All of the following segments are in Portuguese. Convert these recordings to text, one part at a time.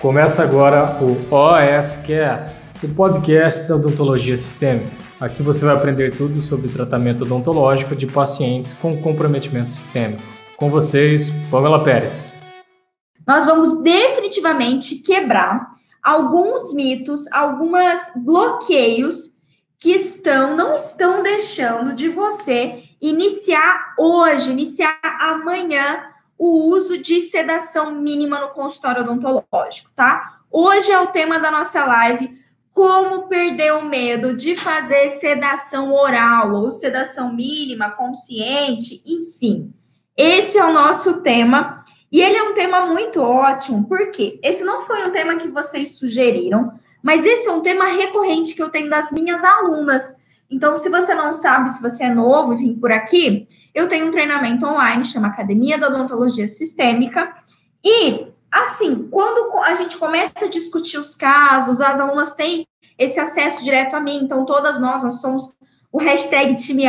Começa agora o OSCast, o podcast da odontologia sistêmica. Aqui você vai aprender tudo sobre tratamento odontológico de pacientes com comprometimento sistêmico. Com vocês, Pamela Pérez. Nós vamos definitivamente quebrar alguns mitos, alguns bloqueios que estão, não estão deixando de você iniciar hoje, iniciar amanhã o uso de sedação mínima no consultório odontológico, tá? Hoje é o tema da nossa live, como perder o medo de fazer sedação oral ou sedação mínima, consciente, enfim. Esse é o nosso tema e ele é um tema muito ótimo, porque esse não foi um tema que vocês sugeriram, mas esse é um tema recorrente que eu tenho das minhas alunas. Então, se você não sabe, se você é novo e vem por aqui, eu tenho um treinamento online, chama Academia da Odontologia Sistêmica. E, assim, quando a gente começa a discutir os casos, as alunas têm esse acesso direto a mim. Então, todas nós, nós somos o hashtag time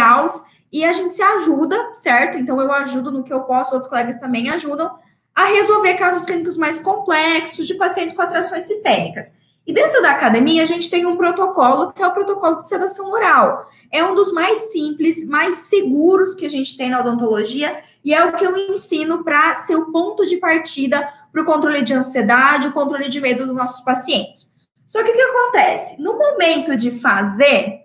e a gente se ajuda, certo? Então, eu ajudo no que eu posso, outros colegas também ajudam a resolver casos clínicos mais complexos de pacientes com atrações sistêmicas. E dentro da academia, a gente tem um protocolo, que é o protocolo de sedação oral. É um dos mais simples, mais seguros que a gente tem na odontologia, e é o que eu ensino para ser o ponto de partida para o controle de ansiedade, o controle de medo dos nossos pacientes. Só que o que acontece? No momento de fazer,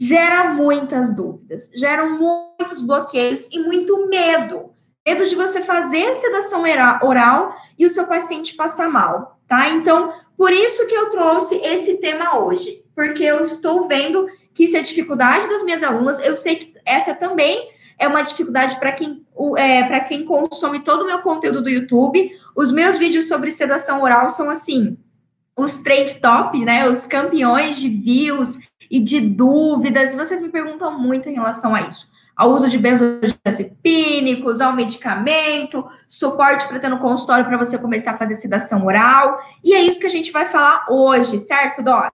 gera muitas dúvidas, geram muitos bloqueios e muito medo. Medo de você fazer a sedação oral e o seu paciente passar mal, tá? Então, por isso que eu trouxe esse tema hoje, porque eu estou vendo que isso é dificuldade das minhas alunas. Eu sei que essa também é uma dificuldade para quem, é, para quem consome todo o meu conteúdo do YouTube. Os meus vídeos sobre sedação oral são assim, os trade top, né? Os campeões de views e de dúvidas. E vocês me perguntam muito em relação a isso ao uso de benzodiazepínicos, ao medicamento, suporte para ter no consultório para você começar a fazer sedação oral. E é isso que a gente vai falar hoje, certo, Doc?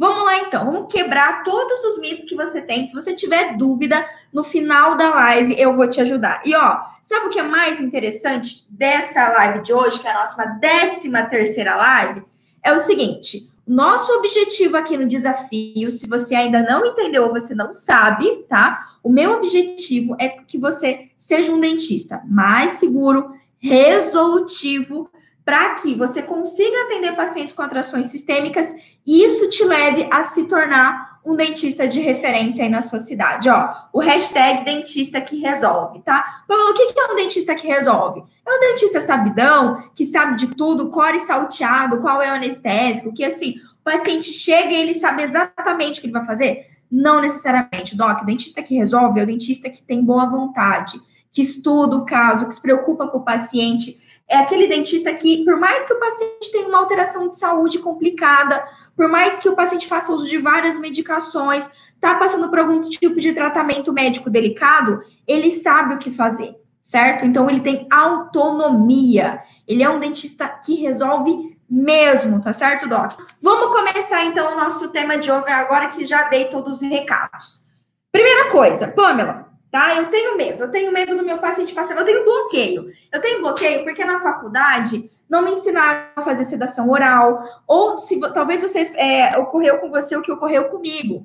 Vamos lá então, vamos quebrar todos os mitos que você tem. Se você tiver dúvida, no final da live eu vou te ajudar. E ó, sabe o que é mais interessante dessa live de hoje, que é a nossa décima terceira live? É o seguinte: nosso objetivo aqui no desafio, se você ainda não entendeu ou você não sabe, tá? O meu objetivo é que você seja um dentista mais seguro, resolutivo, para que você consiga atender pacientes com atrações sistêmicas e isso te leve a se tornar um dentista de referência aí na sua cidade. Ó, o hashtag dentista que resolve, tá? Vamos, o que é um dentista que resolve? É um dentista sabidão, que sabe de tudo, core salteado, qual é o anestésico, que assim, o paciente chega e ele sabe exatamente o que ele vai fazer? Não necessariamente, Doc. O dentista que resolve é o dentista que tem boa vontade, que estuda o caso, que se preocupa com o paciente. É aquele dentista que, por mais que o paciente tenha uma alteração de saúde complicada, por mais que o paciente faça uso de várias medicações, está passando por algum tipo de tratamento médico delicado, ele sabe o que fazer, certo? Então, ele tem autonomia. Ele é um dentista que resolve mesmo, tá certo, Doc? Vamos começar então o nosso tema de hoje agora que já dei todos os recados. Primeira coisa, Pamela, tá? Eu tenho medo, eu tenho medo do meu paciente passar, eu tenho bloqueio. Eu tenho bloqueio porque na faculdade não me ensinaram a fazer sedação oral, ou se talvez você é, ocorreu com você o que ocorreu comigo.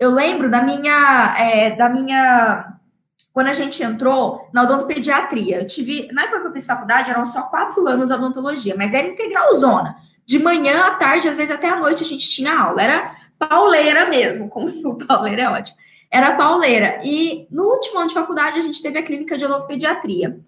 Eu lembro da minha, é, da minha quando a gente entrou na odontopediatria. Eu tive, na época que eu fiz faculdade, eram só quatro anos de odontologia, mas era integral zona. De manhã à tarde, às vezes até à noite, a gente tinha aula. Era pauleira mesmo, como o pauleira é ótimo. Era pauleira. E no último ano de faculdade, a gente teve a clínica de odontopediatria.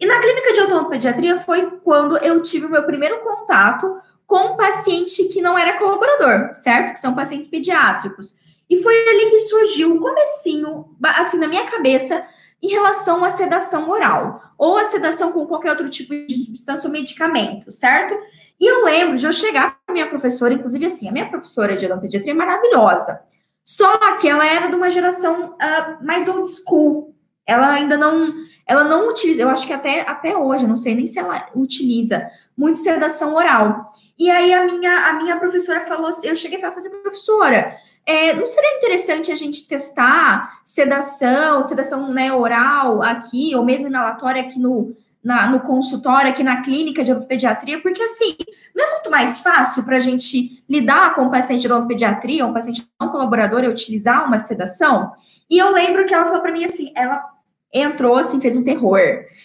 E na clínica de odontopediatria foi quando eu tive o meu primeiro contato com um paciente que não era colaborador, certo? Que são pacientes pediátricos. E foi ali que surgiu o comecinho, assim, na minha cabeça, em relação à sedação oral, ou a sedação com qualquer outro tipo de substância ou medicamento, certo? E eu lembro de eu chegar para minha professora, inclusive assim, a minha professora de odontopediatria é maravilhosa, só que ela era de uma geração uh, mais old school, ela ainda não, ela não utiliza, eu acho que até, até hoje, não sei nem se ela utiliza muito sedação oral. E aí a minha, a minha professora falou assim, eu cheguei para fazer professora, é, não seria interessante a gente testar sedação, sedação né, oral aqui, ou mesmo inalatória aqui no, na, no consultório, aqui na clínica de odontopediatria, porque assim, não é muito mais fácil para a gente lidar com um paciente de odontopediatria, um paciente não colaborador, e utilizar uma sedação? E eu lembro que ela falou para mim assim, ela entrou assim, fez um terror.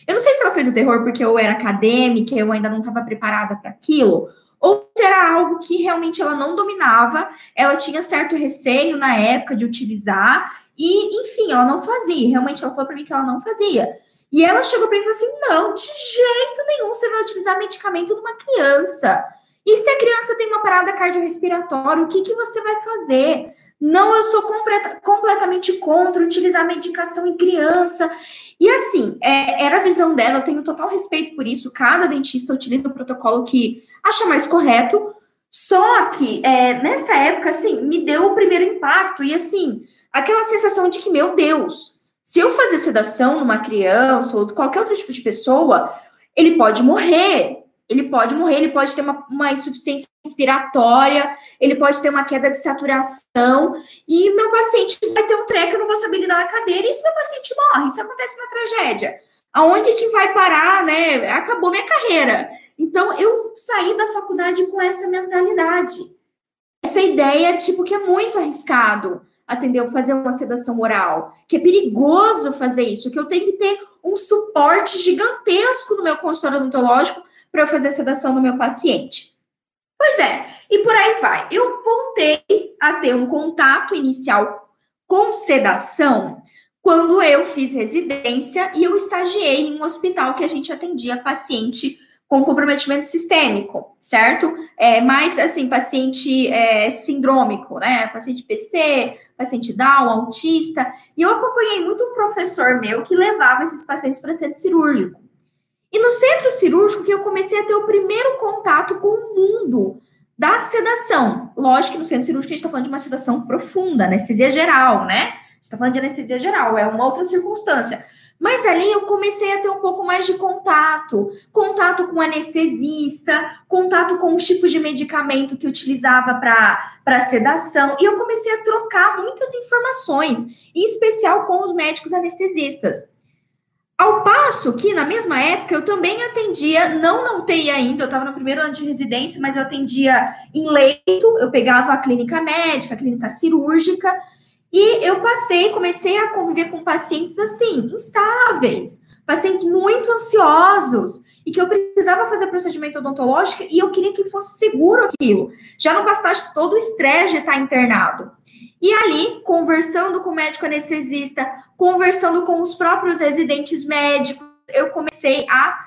Eu não sei se ela fez o terror porque eu era acadêmica, eu ainda não estava preparada para aquilo, ou se era algo que realmente ela não dominava, ela tinha certo receio na época de utilizar, e enfim, ela não fazia. Realmente ela falou para mim que ela não fazia. E ela chegou para mim e falou assim: não, de jeito nenhum você vai utilizar medicamento numa criança. E se a criança tem uma parada cardiorrespiratória, o que, que você vai fazer? Não, eu sou completa, completamente contra utilizar medicação em criança. E assim, é, era a visão dela, eu tenho total respeito por isso. Cada dentista utiliza o protocolo que acha mais correto. Só que é, nessa época, assim, me deu o primeiro impacto. E assim, aquela sensação de que, meu Deus, se eu fazer sedação numa criança ou qualquer outro tipo de pessoa, ele pode morrer. Ele pode morrer, ele pode ter uma, uma insuficiência respiratória, ele pode ter uma queda de saturação, e meu paciente vai ter um treco, eu não vou saber lidar na cadeira, e se meu paciente morre? Isso acontece uma tragédia. Aonde que vai parar, né? Acabou minha carreira. Então, eu saí da faculdade com essa mentalidade. Essa ideia, tipo, que é muito arriscado atender, fazer uma sedação oral, que é perigoso fazer isso, que eu tenho que ter um suporte gigantesco no meu consultório odontológico para eu fazer sedação no meu paciente. Pois é, e por aí vai. Eu voltei a ter um contato inicial com sedação quando eu fiz residência e eu estagiei em um hospital que a gente atendia paciente com comprometimento sistêmico, certo? É, mais assim, paciente é, sindrômico, né? Paciente PC, paciente Down, autista. E eu acompanhei muito um professor meu que levava esses pacientes para centro cirúrgico. E no centro cirúrgico que eu comecei a ter o primeiro contato com o mundo da sedação. Lógico que no centro cirúrgico a gente está falando de uma sedação profunda, anestesia geral, né? A gente está falando de anestesia geral, é uma outra circunstância. Mas ali eu comecei a ter um pouco mais de contato, contato com anestesista, contato com os tipos de medicamento que utilizava para sedação, e eu comecei a trocar muitas informações, em especial com os médicos anestesistas. Ao passo que, na mesma época, eu também atendia, não na UTI ainda, eu estava no primeiro ano de residência, mas eu atendia em leito, eu pegava a clínica médica, a clínica cirúrgica, e eu passei, comecei a conviver com pacientes assim, instáveis, pacientes muito ansiosos e que eu precisava fazer procedimento odontológico e eu queria que fosse seguro aquilo. Já não bastasse todo o estresse de estar internado. E ali, conversando com o médico anestesista, conversando com os próprios residentes médicos, eu comecei a.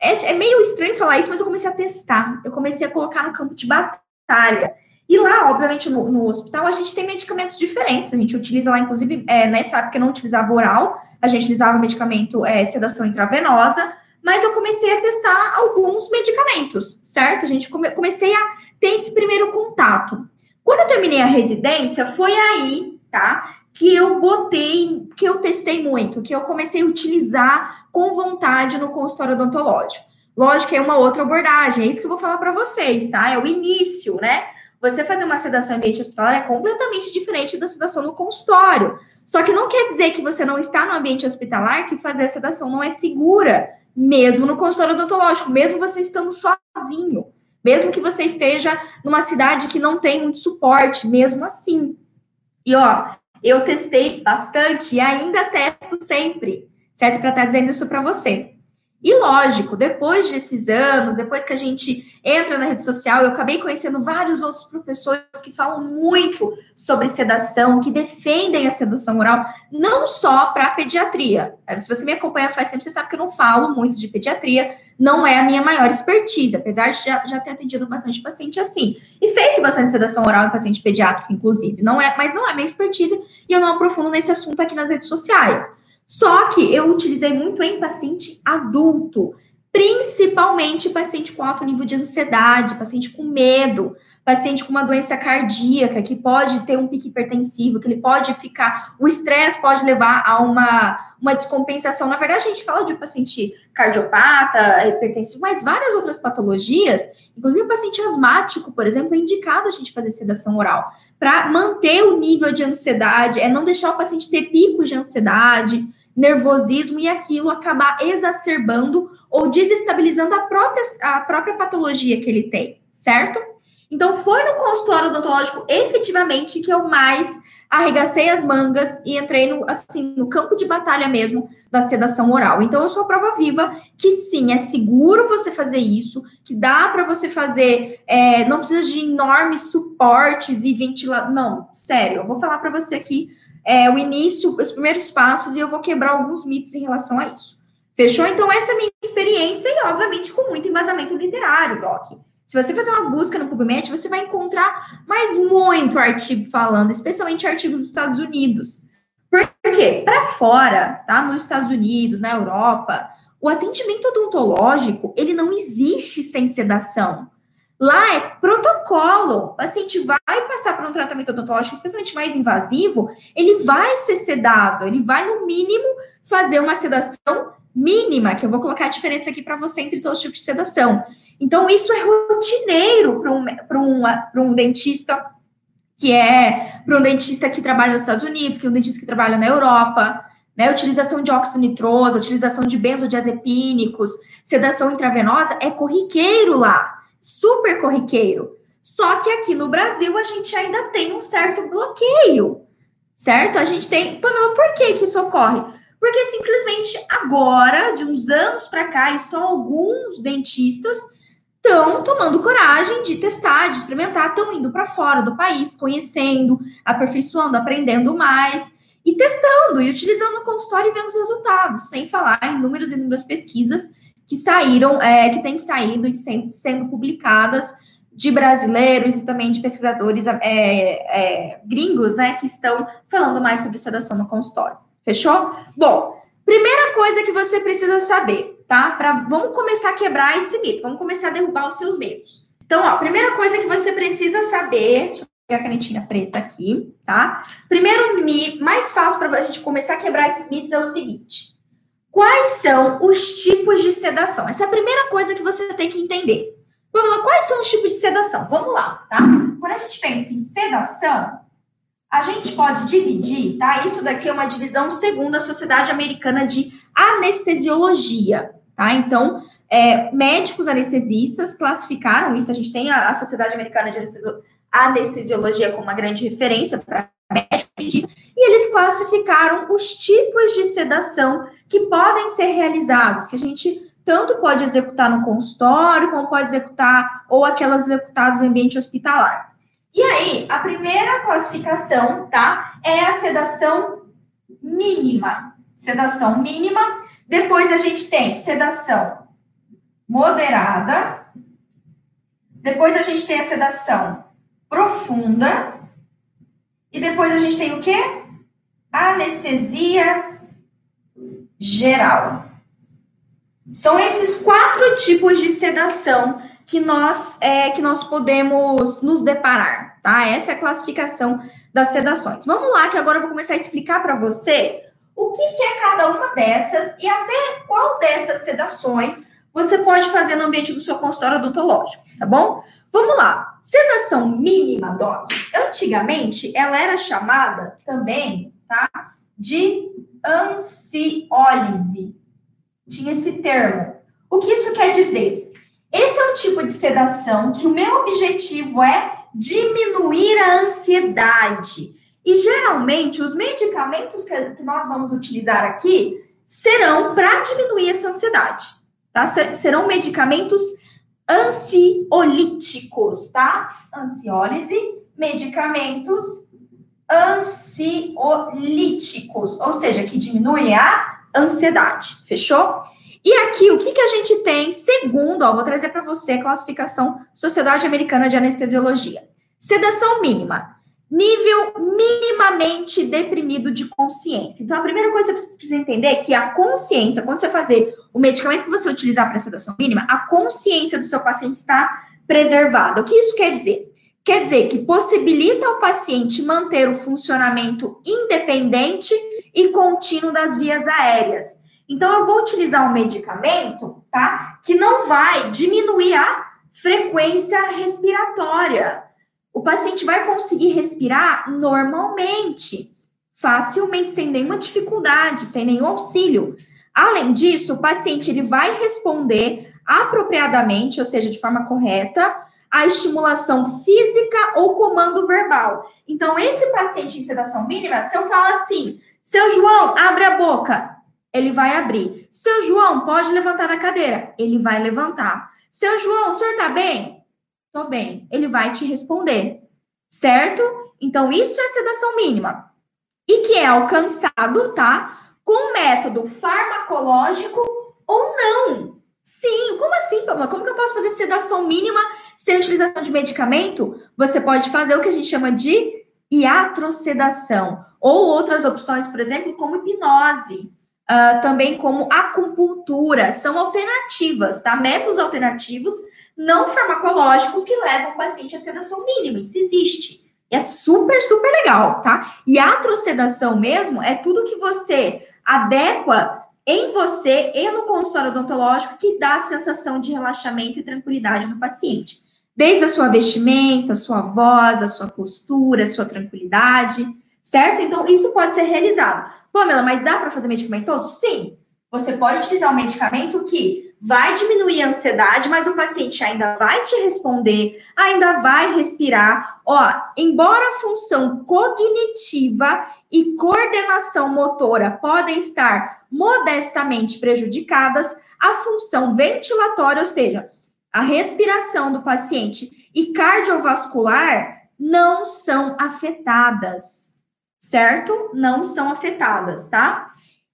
É, é meio estranho falar isso, mas eu comecei a testar. Eu comecei a colocar no campo de batalha. E lá, obviamente, no, no, hospital, a gente tem medicamentos diferentes. A gente utiliza lá, inclusive, é, nessa época eu não utilizava oral, a gente utilizava medicamento é, sedação intravenosa, mas eu comecei a testar alguns medicamentos, certo? A gente come, comecei a ter esse primeiro contato. Quando eu terminei a residência, foi aí, tá? Que eu botei, que eu testei muito, que eu comecei a utilizar com vontade no consultório odontológico. Lógico é uma outra abordagem, é isso que eu vou falar para vocês, tá? É o início, né? Você fazer uma sedação em ambiente hospitalar é completamente diferente da sedação no consultório. Só que não quer dizer que você não está no ambiente hospitalar que fazer a sedação não é segura, mesmo no consultório odontológico, mesmo você estando sozinho, mesmo que você esteja numa cidade que não tem muito suporte, mesmo assim. E ó, eu testei bastante e ainda testo sempre, certo? Para estar tá dizendo isso para você. E lógico, depois desses anos, depois que a gente entra na rede social, eu acabei conhecendo vários outros professores que falam muito sobre sedação, que defendem a sedação oral, não só para pediatria. Se você me acompanha faz tempo, você sabe que eu não falo muito de pediatria, não é a minha maior expertise, apesar de já, já ter atendido bastante paciente assim. E feito bastante sedação oral em paciente pediátrico, inclusive. Não é, mas não é minha expertise e eu não aprofundo nesse assunto aqui nas redes sociais. Só que eu utilizei muito em paciente adulto, principalmente paciente com alto nível de ansiedade, paciente com medo, paciente com uma doença cardíaca, que pode ter um pique hipertensivo, que ele pode ficar, o estresse pode levar a uma, uma descompensação. Na verdade, a gente fala de paciente cardiopata, hipertensivo, mas várias outras patologias, inclusive o paciente asmático, por exemplo, é indicado a gente fazer sedação oral, para manter o nível de ansiedade, é não deixar o paciente ter picos de ansiedade, nervosismo e aquilo acabar exacerbando ou desestabilizando a própria, a própria patologia que ele tem, certo? Então, foi no consultório odontológico efetivamente que eu mais arregacei as mangas e entrei no, assim, no campo de batalha mesmo da sedação oral. Então, eu sou a prova viva que sim, é seguro você fazer isso, que dá para você fazer, é, não precisa de enormes suportes e ventilador. Não, sério, eu vou falar para você aqui é, o início, os primeiros passos e eu vou quebrar alguns mitos em relação a isso. Fechou? Então, essa é a minha experiência e, obviamente, com muito embasamento literário, Doc. Se você fazer uma busca no PubMed, você vai encontrar mais muito artigo falando, especialmente artigos dos Estados Unidos. Por quê? Para fora, tá? Nos Estados Unidos, na Europa, o atendimento odontológico, ele não existe sem sedação. Lá é protocolo. O paciente vai passar por um tratamento odontológico, especialmente mais invasivo, ele vai ser sedado, ele vai, no mínimo, fazer uma sedação mínima, que eu vou colocar a diferença aqui para você entre todos os tipos de sedação. Então, isso é rotineiro para um, um, um dentista que é para um dentista que trabalha nos Estados Unidos, que é um dentista que trabalha na Europa, né? Utilização de óxido nitroso, utilização de benzodiazepínicos, sedação intravenosa é corriqueiro lá, super corriqueiro. Só que aqui no Brasil a gente ainda tem um certo bloqueio, certo? A gente tem. Pamela, por que, que isso ocorre? Porque simplesmente agora, de uns anos para cá, e só alguns dentistas estão tomando coragem de testar, de experimentar, estão indo para fora do país, conhecendo, aperfeiçoando, aprendendo mais e testando e utilizando o consultório e vendo os resultados, sem falar em inúmeras e inúmeras pesquisas que saíram, é, que têm saído e sendo, sendo publicadas de brasileiros e também de pesquisadores é, é, gringos, né, que estão falando mais sobre sedação no consultório. Fechou? Bom, primeira coisa que você precisa saber, tá? Pra, vamos começar a quebrar esse mito, vamos começar a derrubar os seus medos. Então, ó, primeira coisa que você precisa saber, deixa eu pegar a canetinha preta aqui, tá? Primeiro mais fácil para a gente começar a quebrar esses mitos é o seguinte: quais são os tipos de sedação? Essa é a primeira coisa que você tem que entender. Vamos lá, quais são os tipos de sedação? Vamos lá, tá? Quando a gente pensa em sedação, a gente pode dividir, tá? Isso daqui é uma divisão segundo a Sociedade Americana de Anestesiologia, tá? Então, é, médicos anestesistas classificaram isso, a gente tem a, a Sociedade Americana de Anestesiologia como uma grande referência para médicos, e eles classificaram os tipos de sedação que podem ser realizados, que a gente tanto pode executar no consultório, como pode executar, ou aquelas executadas em ambiente hospitalar. E aí, a primeira classificação, tá? É a sedação mínima. Sedação mínima. Depois a gente tem sedação moderada. Depois a gente tem a sedação profunda. E depois a gente tem o quê? Anestesia geral. São esses quatro tipos de sedação que nós, é, que nós podemos nos deparar, tá? Essa é a classificação das sedações. Vamos lá, que agora eu vou começar a explicar para você o que, que é cada uma dessas e até qual dessas sedações você pode fazer no ambiente do seu consultório odontológico, tá bom? Vamos lá. Sedação mínima, Doc. Antigamente, ela era chamada também, tá? De ansiólise. Tinha esse termo. O que isso quer dizer? Esse é um tipo de sedação que o meu objetivo é diminuir a ansiedade. E geralmente os medicamentos que nós vamos utilizar aqui serão para diminuir essa ansiedade, tá? Serão medicamentos ansiolíticos, tá? Ansiólise, medicamentos ansiolíticos, ou seja, que diminuem a ansiedade, fechou? E aqui, o que, que a gente tem, segundo, ó, vou trazer para você a classificação Sociedade Americana de Anestesiologia. Sedação mínima, nível minimamente deprimido de consciência. Então, a primeira coisa que você precisa entender é que a consciência, quando você fazer o medicamento que você utilizar para sedação mínima, a consciência do seu paciente está preservada. O que isso quer dizer? Quer dizer que possibilita ao paciente manter o funcionamento independente e contínuo das vias aéreas então, eu vou utilizar um medicamento, tá? Que não vai diminuir a frequência respiratória. O paciente vai conseguir respirar normalmente, facilmente, sem nenhuma dificuldade, sem nenhum auxílio. Além disso, o paciente ele vai responder apropriadamente, ou seja, de forma correta, a estimulação física ou comando verbal. Então, esse paciente em sedação mínima, se eu falar assim, seu João, abre a boca, ele vai abrir. Seu João, pode levantar a cadeira, ele vai levantar. Seu João, o senhor tá bem? Tô bem. Ele vai te responder, certo? Então, isso é sedação mínima. E que é alcançado, tá? Com método farmacológico ou não. Sim, como assim, Pamela? Como que eu posso fazer sedação mínima sem utilização de medicamento? Você pode fazer o que a gente chama de iatrosedação, ou outras opções, por exemplo, como hipnose, uh, também como acupuntura, são alternativas, tá? Métodos alternativos não farmacológicos que levam o paciente à sedação mínima, isso existe. É super, super legal, tá? E a atrocedação mesmo é tudo que você adequa em você e no consultório odontológico que dá a sensação de relaxamento e tranquilidade no paciente. Desde a sua vestimenta, a sua voz, a sua postura, a sua tranquilidade, certo? Então, isso pode ser realizado. Pamela, mas dá para fazer medicamentoso? Sim. Você pode utilizar um medicamento que vai diminuir a ansiedade, mas o paciente ainda vai te responder, ainda vai respirar. Ó, embora a função cognitiva e coordenação motora podem estar modestamente prejudicadas, a função ventilatória, ou seja, a respiração do paciente e cardiovascular não são afetadas, certo? Não são afetadas, tá?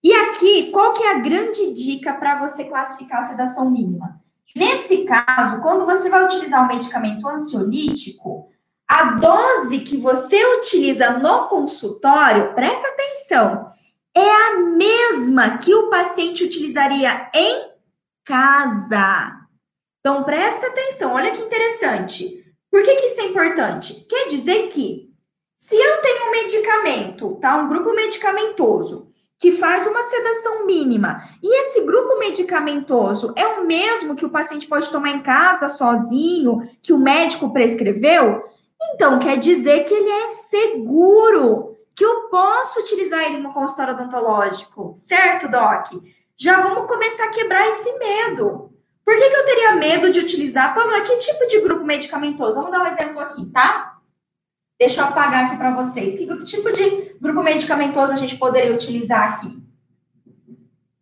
E aqui, qual que é a grande dica para você classificar a sedação mínima? Nesse caso, quando você vai utilizar um medicamento ansiolítico, a dose que você utiliza no consultório, presta atenção, é a mesma que o paciente utilizaria em casa. Então, presta atenção, olha que interessante. Por que, que isso é importante? Quer dizer que, se eu tenho um medicamento, tá? Um grupo medicamentoso, que faz uma sedação mínima. E esse grupo medicamentoso é o mesmo que o paciente pode tomar em casa sozinho, que o médico prescreveu? Então quer dizer que ele é seguro, que eu posso utilizar ele no consultório odontológico, certo, Doc? Já vamos começar a quebrar esse medo. Por que, que eu teria medo de utilizar? Pamela, que tipo de grupo medicamentoso? Vamos dar um exemplo aqui, tá? Deixa eu apagar aqui para vocês. Que tipo de grupo medicamentoso a gente poderia utilizar aqui?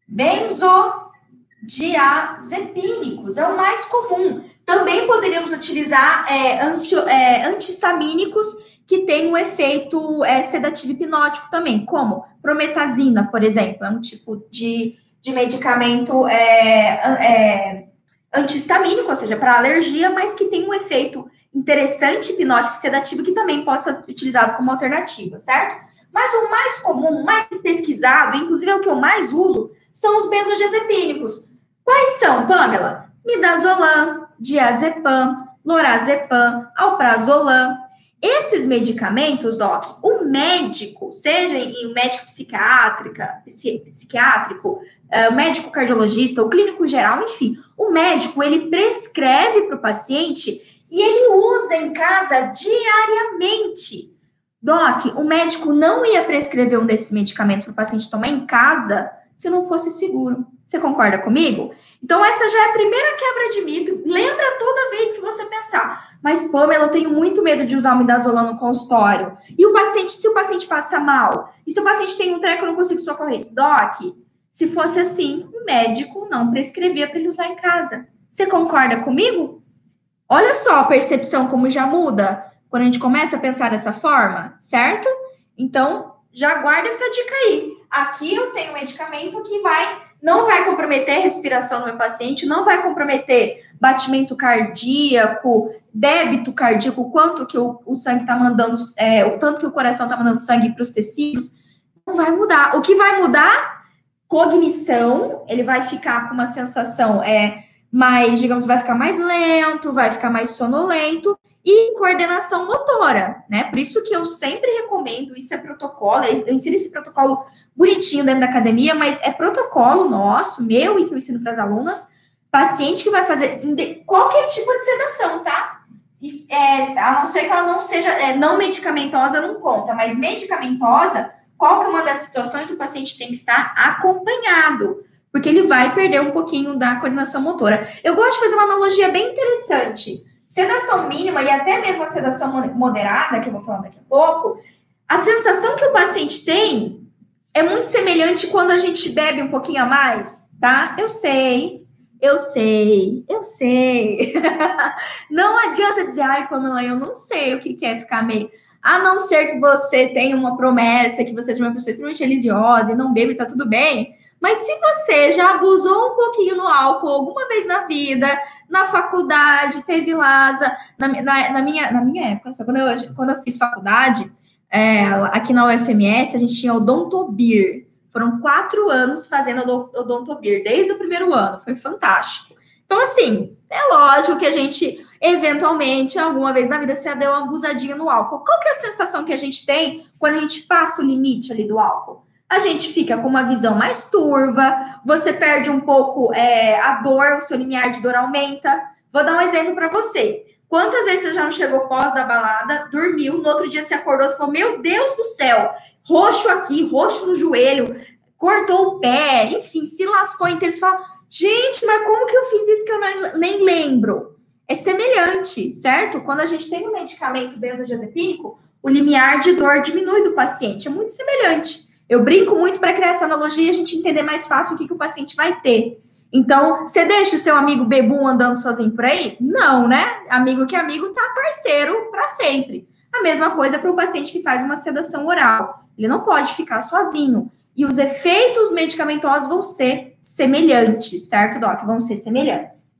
Benzodiazepínicos é o mais comum. Também poderíamos utilizar é, ansio, é, antihistamínicos que têm um efeito é, sedativo hipnótico também, como prometazina, por exemplo, é um tipo de, de medicamento é, é, antihistamínico, ou seja, para alergia, mas que tem um efeito interessante hipnótico sedativo que também pode ser utilizado como alternativa, certo? Mas o mais comum, mais pesquisado, inclusive é o que eu mais uso, são os benzodiazepínicos. Quais são, Pamela? Midazolam, diazepam, lorazepam, alprazolam. Esses medicamentos, Doc, o médico, seja em médico psiquiátrica, psiquiátrico, uh, o médico cardiologista, o clínico geral, enfim, o médico ele prescreve para o paciente e ele usa em casa diariamente. Doc, o médico não ia prescrever um desses medicamentos para o paciente tomar em casa se não fosse seguro. Você concorda comigo? Então, essa já é a primeira quebra de mito. Lembra toda vez que você pensar, mas Pamela, eu tenho muito medo de usar midazolam no consultório. E o paciente, se o paciente passa mal? E se o paciente tem um treco, eu não consigo socorrer? Doc, se fosse assim, o médico não prescrevia para ele usar em casa. Você concorda comigo? Olha só a percepção como já muda quando a gente começa a pensar dessa forma, certo? Então, já guarda essa dica aí. Aqui eu tenho um medicamento que vai não vai comprometer a respiração do meu paciente, não vai comprometer batimento cardíaco, débito cardíaco, quanto que o, o sangue está mandando, é, o tanto que o coração está mandando sangue para os tecidos, não vai mudar. O que vai mudar? Cognição, ele vai ficar com uma sensação é, mais, digamos, vai ficar mais lento, vai ficar mais sonolento e coordenação motora, né? Por isso que eu sempre recomendo, isso é protocolo, eu ensino esse protocolo bonitinho dentro da academia, mas é protocolo nosso, meu e que eu ensino para as alunas, paciente que vai fazer qualquer tipo de sedação, tá? É, a não ser que ela não seja é, não medicamentosa, não conta, mas medicamentosa, qual que é uma das situações o paciente tem que estar acompanhado, porque ele vai perder um pouquinho da coordenação motora. Eu gosto de fazer uma analogia bem interessante. Sedação mínima e até mesmo a sedação moderada, que eu vou falar daqui a pouco, a sensação que o paciente tem é muito semelhante quando a gente bebe um pouquinho a mais, tá? Eu sei, eu sei, eu sei. não adianta dizer, ai, Pamela, eu não sei o que é ficar meio. A não ser que você tenha uma promessa, que você seja uma pessoa extremamente religiosa e não bebe, tá tudo bem. Mas se você já abusou um pouquinho no álcool alguma vez na vida, na faculdade, teve lasa, na, na, na minha, na minha época, quando eu, quando eu fiz faculdade, é, aqui na UFMS, a gente tinha odontobir. Foram quatro anos fazendo odontobir, desde o primeiro ano, foi fantástico. Então, assim, é lógico que a gente, eventualmente, alguma vez na vida, se deu uma abusadinha no álcool. Qual que é a sensação que a gente tem quando a gente passa o limite ali do álcool? A gente fica com uma visão mais turva, você perde um pouco é, a dor, o seu limiar de dor aumenta. Vou dar um exemplo para você. Quantas vezes você já não chegou pós da balada, dormiu, no outro dia se acordou e falou: Meu Deus do céu, roxo aqui, roxo no joelho, cortou o pé, enfim, se lascou inteiro. Você fala: Gente, mas como que eu fiz isso que eu nem lembro? É semelhante, certo? Quando a gente tem um medicamento benzodiazepínico, o limiar de dor diminui do paciente. É muito semelhante. Eu brinco muito para criar essa analogia e a gente entender mais fácil o que, que o paciente vai ter. Então, você deixa o seu amigo bebum andando sozinho por aí? Não, né? Amigo que é amigo tá parceiro para sempre. A mesma coisa para o paciente que faz uma sedação oral. Ele não pode ficar sozinho. E os efeitos medicamentosos vão ser semelhantes, certo, Doc? Vão ser semelhantes.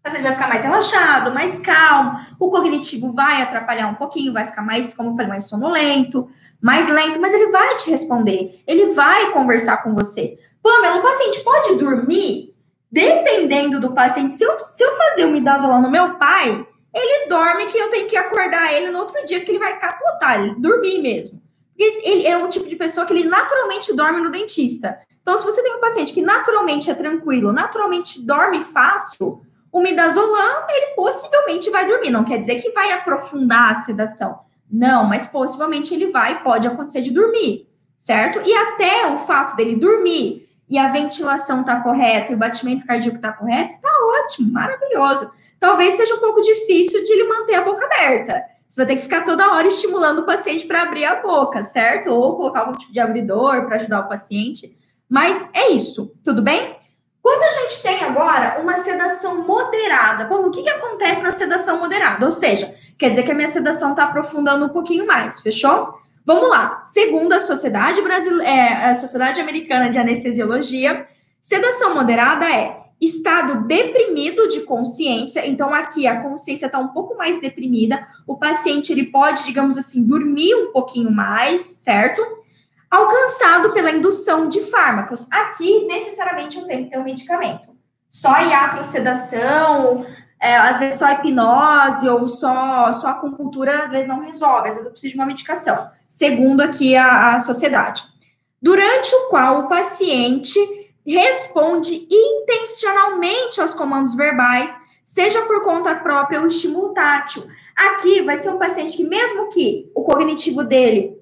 O paciente vai ficar mais relaxado, mais calmo, o cognitivo vai atrapalhar um pouquinho, vai ficar mais, como eu falei, mais sonolento, mais lento, mas ele vai te responder, ele vai conversar com você. Pamela, o paciente pode dormir? dependendo do paciente, se eu, se eu fazer o midazolam no meu pai, ele dorme que eu tenho que acordar ele no outro dia, porque ele vai capotar, ele dormir mesmo. Porque ele é um tipo de pessoa que ele naturalmente dorme no dentista. Então, se você tem um paciente que naturalmente é tranquilo, naturalmente dorme fácil, o midazolam, ele possivelmente vai dormir. Não quer dizer que vai aprofundar a sedação. Não, mas possivelmente ele vai, pode acontecer de dormir, certo? E até o fato dele dormir e a ventilação está correta e o batimento cardíaco está correto, está ótimo, maravilhoso. Talvez seja um pouco difícil de ele manter a boca aberta. Você vai ter que ficar toda hora estimulando o paciente para abrir a boca, certo? Ou colocar algum tipo de abridor para ajudar o paciente. Mas é isso, tudo bem? Quando a gente tem agora uma sedação moderada, bom, o que, que acontece na sedação moderada? Ou seja, quer dizer que a minha sedação está aprofundando um pouquinho mais, fechou? Vamos lá. Segundo a Sociedade, Brasil... É, a Sociedade Americana de Anestesiologia, sedação moderada é estado deprimido de consciência. Então, aqui a consciência está um pouco mais deprimida. O paciente ele pode, digamos assim, dormir um pouquinho mais, certo? Alcançado pela indução de fármacos. Aqui, necessariamente, tenho que ter um medicamento. Só iatrosedação, é, às vezes só hipnose ou só, só acupuntura, às vezes não resolve, às vezes eu preciso de uma medicação, segundo aqui a, a sociedade. Durante o qual o paciente responde intencionalmente aos comandos verbais, seja por conta própria ou estímulo tátil. Aqui vai ser um paciente que, mesmo que o cognitivo dele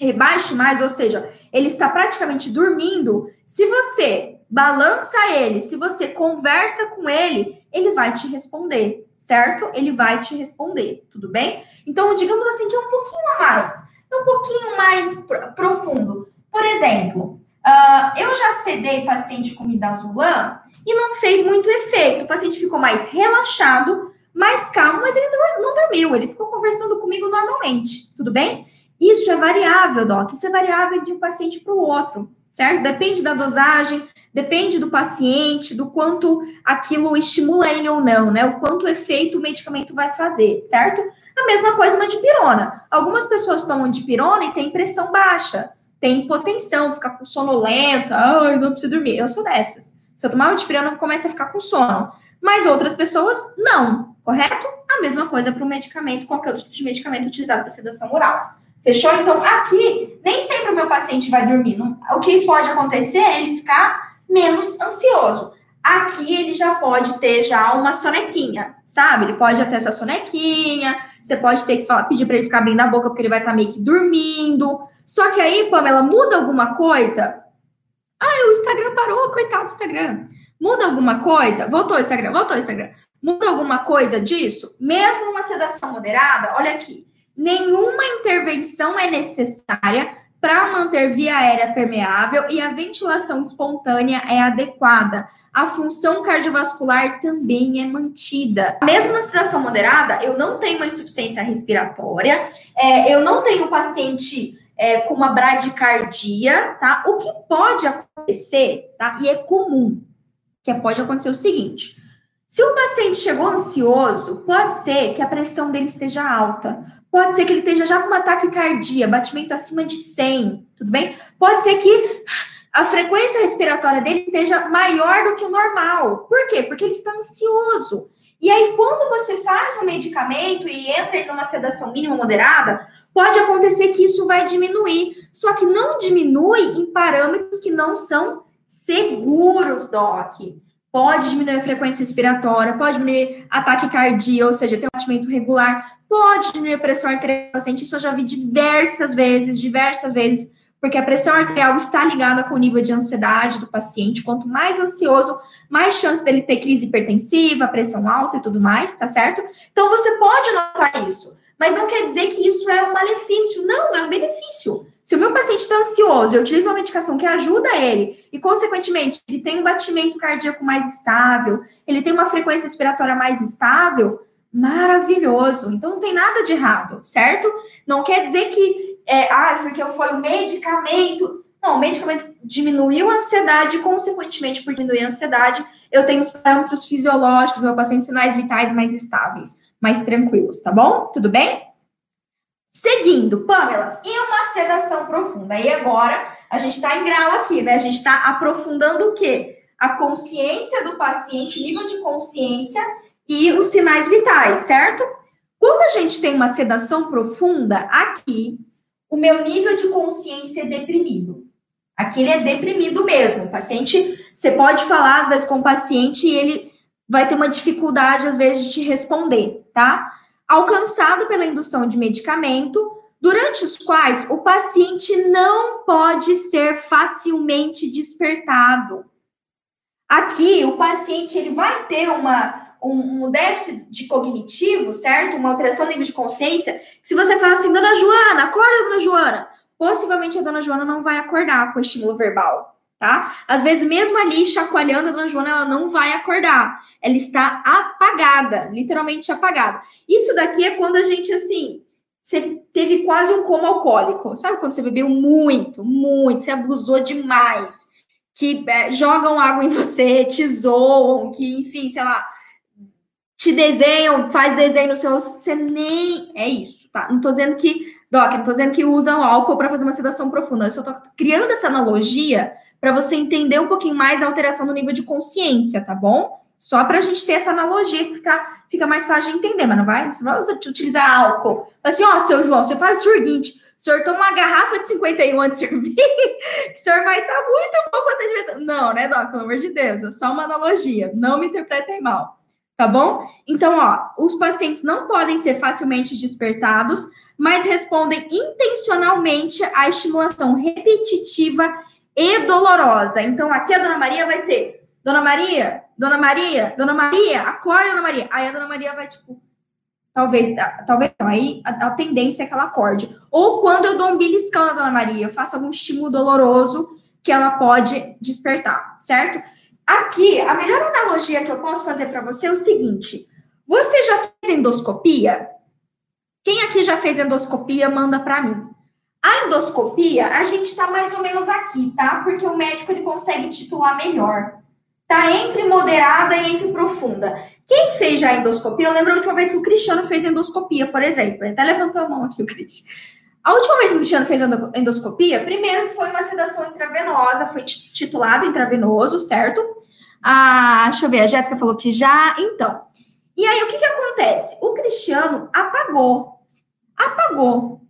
rebaixe mais, ou seja, ele está praticamente dormindo, se você balança ele, se você conversa com ele, ele vai te responder, certo? Ele vai te responder, tudo bem? Então, digamos assim que é um pouquinho a mais, um pouquinho mais pr profundo. Por exemplo, uh, eu já sedei paciente com midazolam e não fez muito efeito. O paciente ficou mais relaxado, mais calmo, mas ele não, não dormiu, ele ficou conversando comigo normalmente, tudo bem? Isso é variável, Doc, isso é variável de um paciente para o outro certo? Depende da dosagem, depende do paciente, do quanto aquilo estimula ele ou não, né? O quanto efeito o medicamento vai fazer, certo? A mesma coisa uma dipirona. Algumas pessoas tomam dipirona e têm pressão baixa, tem hipotensão, fica com sonolenta, ai, não preciso dormir. Eu sou dessas. Se eu tomar uma dipirona, eu começo a ficar com sono. Mas outras pessoas, não, correto? A mesma coisa para o medicamento, qualquer outro tipo de medicamento utilizado para sedação oral. Fechou? Então, aqui, nem sempre o meu paciente vai dormir. o que pode acontecer é ele ficar menos ansioso. aqui ele já pode ter já uma sonequinha, sabe? Ele pode ter essa sonequinha, você pode ter que falar, pedir para ele ficar abrindo a boca, porque ele vai estar tá meio que dormindo. Só que aí, Pamela, muda alguma coisa? Ah, o Instagram parou, coitado do Instagram. Muda alguma coisa? Voltou o Instagram, voltou o Instagram. Muda alguma coisa disso? Mesmo numa sedação moderada, olha aqui. Nenhuma intervenção é necessária para manter via aérea permeável e a ventilação espontânea é adequada. A função cardiovascular também é mantida. Mesmo na sedação moderada, eu não tenho uma insuficiência respiratória, é, eu não tenho paciente é, com uma bradicardia, tá? O que pode acontecer, tá? E é comum, que pode acontecer o seguinte: se o paciente chegou ansioso, pode ser que a pressão dele esteja alta. Pode ser que ele esteja já com uma taquicardia, batimento acima de 100, tudo bem? Pode ser que a frequência respiratória dele seja maior do que o normal. Por quê? Porque ele está ansioso. E aí, quando você faz um medicamento e entra em uma sedação mínima moderada, pode acontecer que isso vai diminuir. Só que não diminui em parâmetros que não são seguros, Doc pode diminuir a frequência respiratória, pode diminuir ataque cardíaco, ou seja, ter um batimento regular, pode diminuir a pressão arterial paciente. Isso eu já vi diversas vezes, diversas vezes, porque a pressão arterial está ligada com o nível de ansiedade do paciente. Quanto mais ansioso, mais chance dele ter crise hipertensiva, pressão alta e tudo mais, tá certo? Então você pode notar isso, mas não quer dizer que isso é um malefício. Não, é um benefício. Se o meu paciente está ansioso, eu utilizo uma medicação que ajuda ele e, consequentemente, ele tem um batimento cardíaco mais estável, ele tem uma frequência respiratória mais estável, maravilhoso. Então, não tem nada de errado, certo? Não quer dizer que, é, ah, porque foi o medicamento. Não, o medicamento diminuiu a ansiedade consequentemente, por diminuir a ansiedade, eu tenho os parâmetros fisiológicos, meu paciente sinais vitais mais estáveis, mais tranquilos, tá bom? Tudo bem? Seguindo, Pamela, e uma sedação profunda? E agora a gente está em grau aqui, né? A gente está aprofundando o quê? A consciência do paciente, o nível de consciência e os sinais vitais, certo? Quando a gente tem uma sedação profunda, aqui o meu nível de consciência é deprimido. Aqui ele é deprimido mesmo. O paciente, você pode falar às vezes com o paciente e ele vai ter uma dificuldade às vezes de te responder, tá? Alcançado pela indução de medicamento, durante os quais o paciente não pode ser facilmente despertado. Aqui, o paciente ele vai ter uma, um, um déficit de cognitivo, certo? Uma alteração no nível de consciência. Se você fala assim, dona Joana, acorda, dona Joana, possivelmente a dona Joana não vai acordar com o estímulo verbal tá? Às vezes, mesmo ali chacoalhando a dona Joana, ela não vai acordar. Ela está apagada, literalmente apagada. Isso daqui é quando a gente, assim, você teve quase um coma alcoólico. Sabe quando você bebeu muito, muito, você abusou demais, que é, jogam água em você, te zoam, que, enfim, sei lá, te desenham, faz desenho no seu. Você nem. É isso, tá? Não tô dizendo que Doc, não tô dizendo que usam álcool para fazer uma sedação profunda, eu só tô criando essa analogia para você entender um pouquinho mais a alteração do nível de consciência, tá bom? Só para a gente ter essa analogia que fica, fica mais fácil de entender, mas não vai, você vai utilizar álcool. Assim, ó, seu João, você faz o seguinte: o senhor toma uma garrafa de 51 antes de servir, que o senhor vai estar tá muito bom para atendimento. Não, né, Doc? Pelo amor de Deus, é só uma analogia, não me interpretem mal, tá bom? Então, ó, os pacientes não podem ser facilmente despertados mas respondem intencionalmente à estimulação repetitiva e dolorosa. Então, aqui a Dona Maria vai ser: Dona Maria, Dona Maria, Dona Maria, acorda, Dona Maria. Aí a Dona Maria vai, tipo, talvez, talvez não. Aí a, a tendência é que ela acorde. Ou quando eu dou um beliscão na Dona Maria, eu faço algum estímulo doloroso que ela pode despertar, certo? Aqui, a melhor analogia que eu posso fazer para você é o seguinte: você já fez endoscopia? Quem aqui já fez endoscopia, manda para mim. A endoscopia, a gente está mais ou menos aqui, tá? Porque o médico ele consegue titular melhor. Tá entre moderada e entre profunda. Quem fez já endoscopia? Eu lembro a última vez que o Cristiano fez endoscopia, por exemplo. Ele até levantou a mão aqui, o Cristiano. A última vez que o Cristiano fez endoscopia, primeiro foi uma sedação intravenosa, foi titulado intravenoso, certo? Ah, deixa eu ver, a Jéssica falou que já. Então, e aí, o que, que acontece? O Cristiano apagou. Apagou.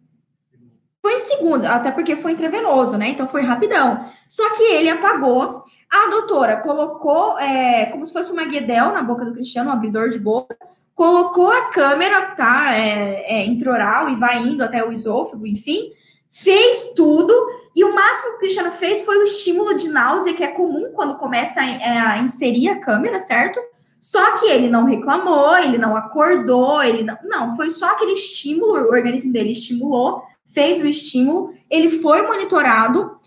Foi em segundo, até porque foi intravenoso, né? Então foi rapidão. Só que ele apagou. A doutora colocou é, como se fosse uma guedel na boca do Cristiano, um abridor de boca, colocou a câmera, tá, é, é, intraoral e vai indo até o esôfago, enfim, fez tudo e o máximo que o Cristiano fez foi o estímulo de náusea, que é comum quando começa a, é, a inserir a câmera, certo? Só que ele não reclamou, ele não acordou, ele não. Não, foi só aquele estímulo, o organismo dele estimulou, fez o estímulo, ele foi monitorado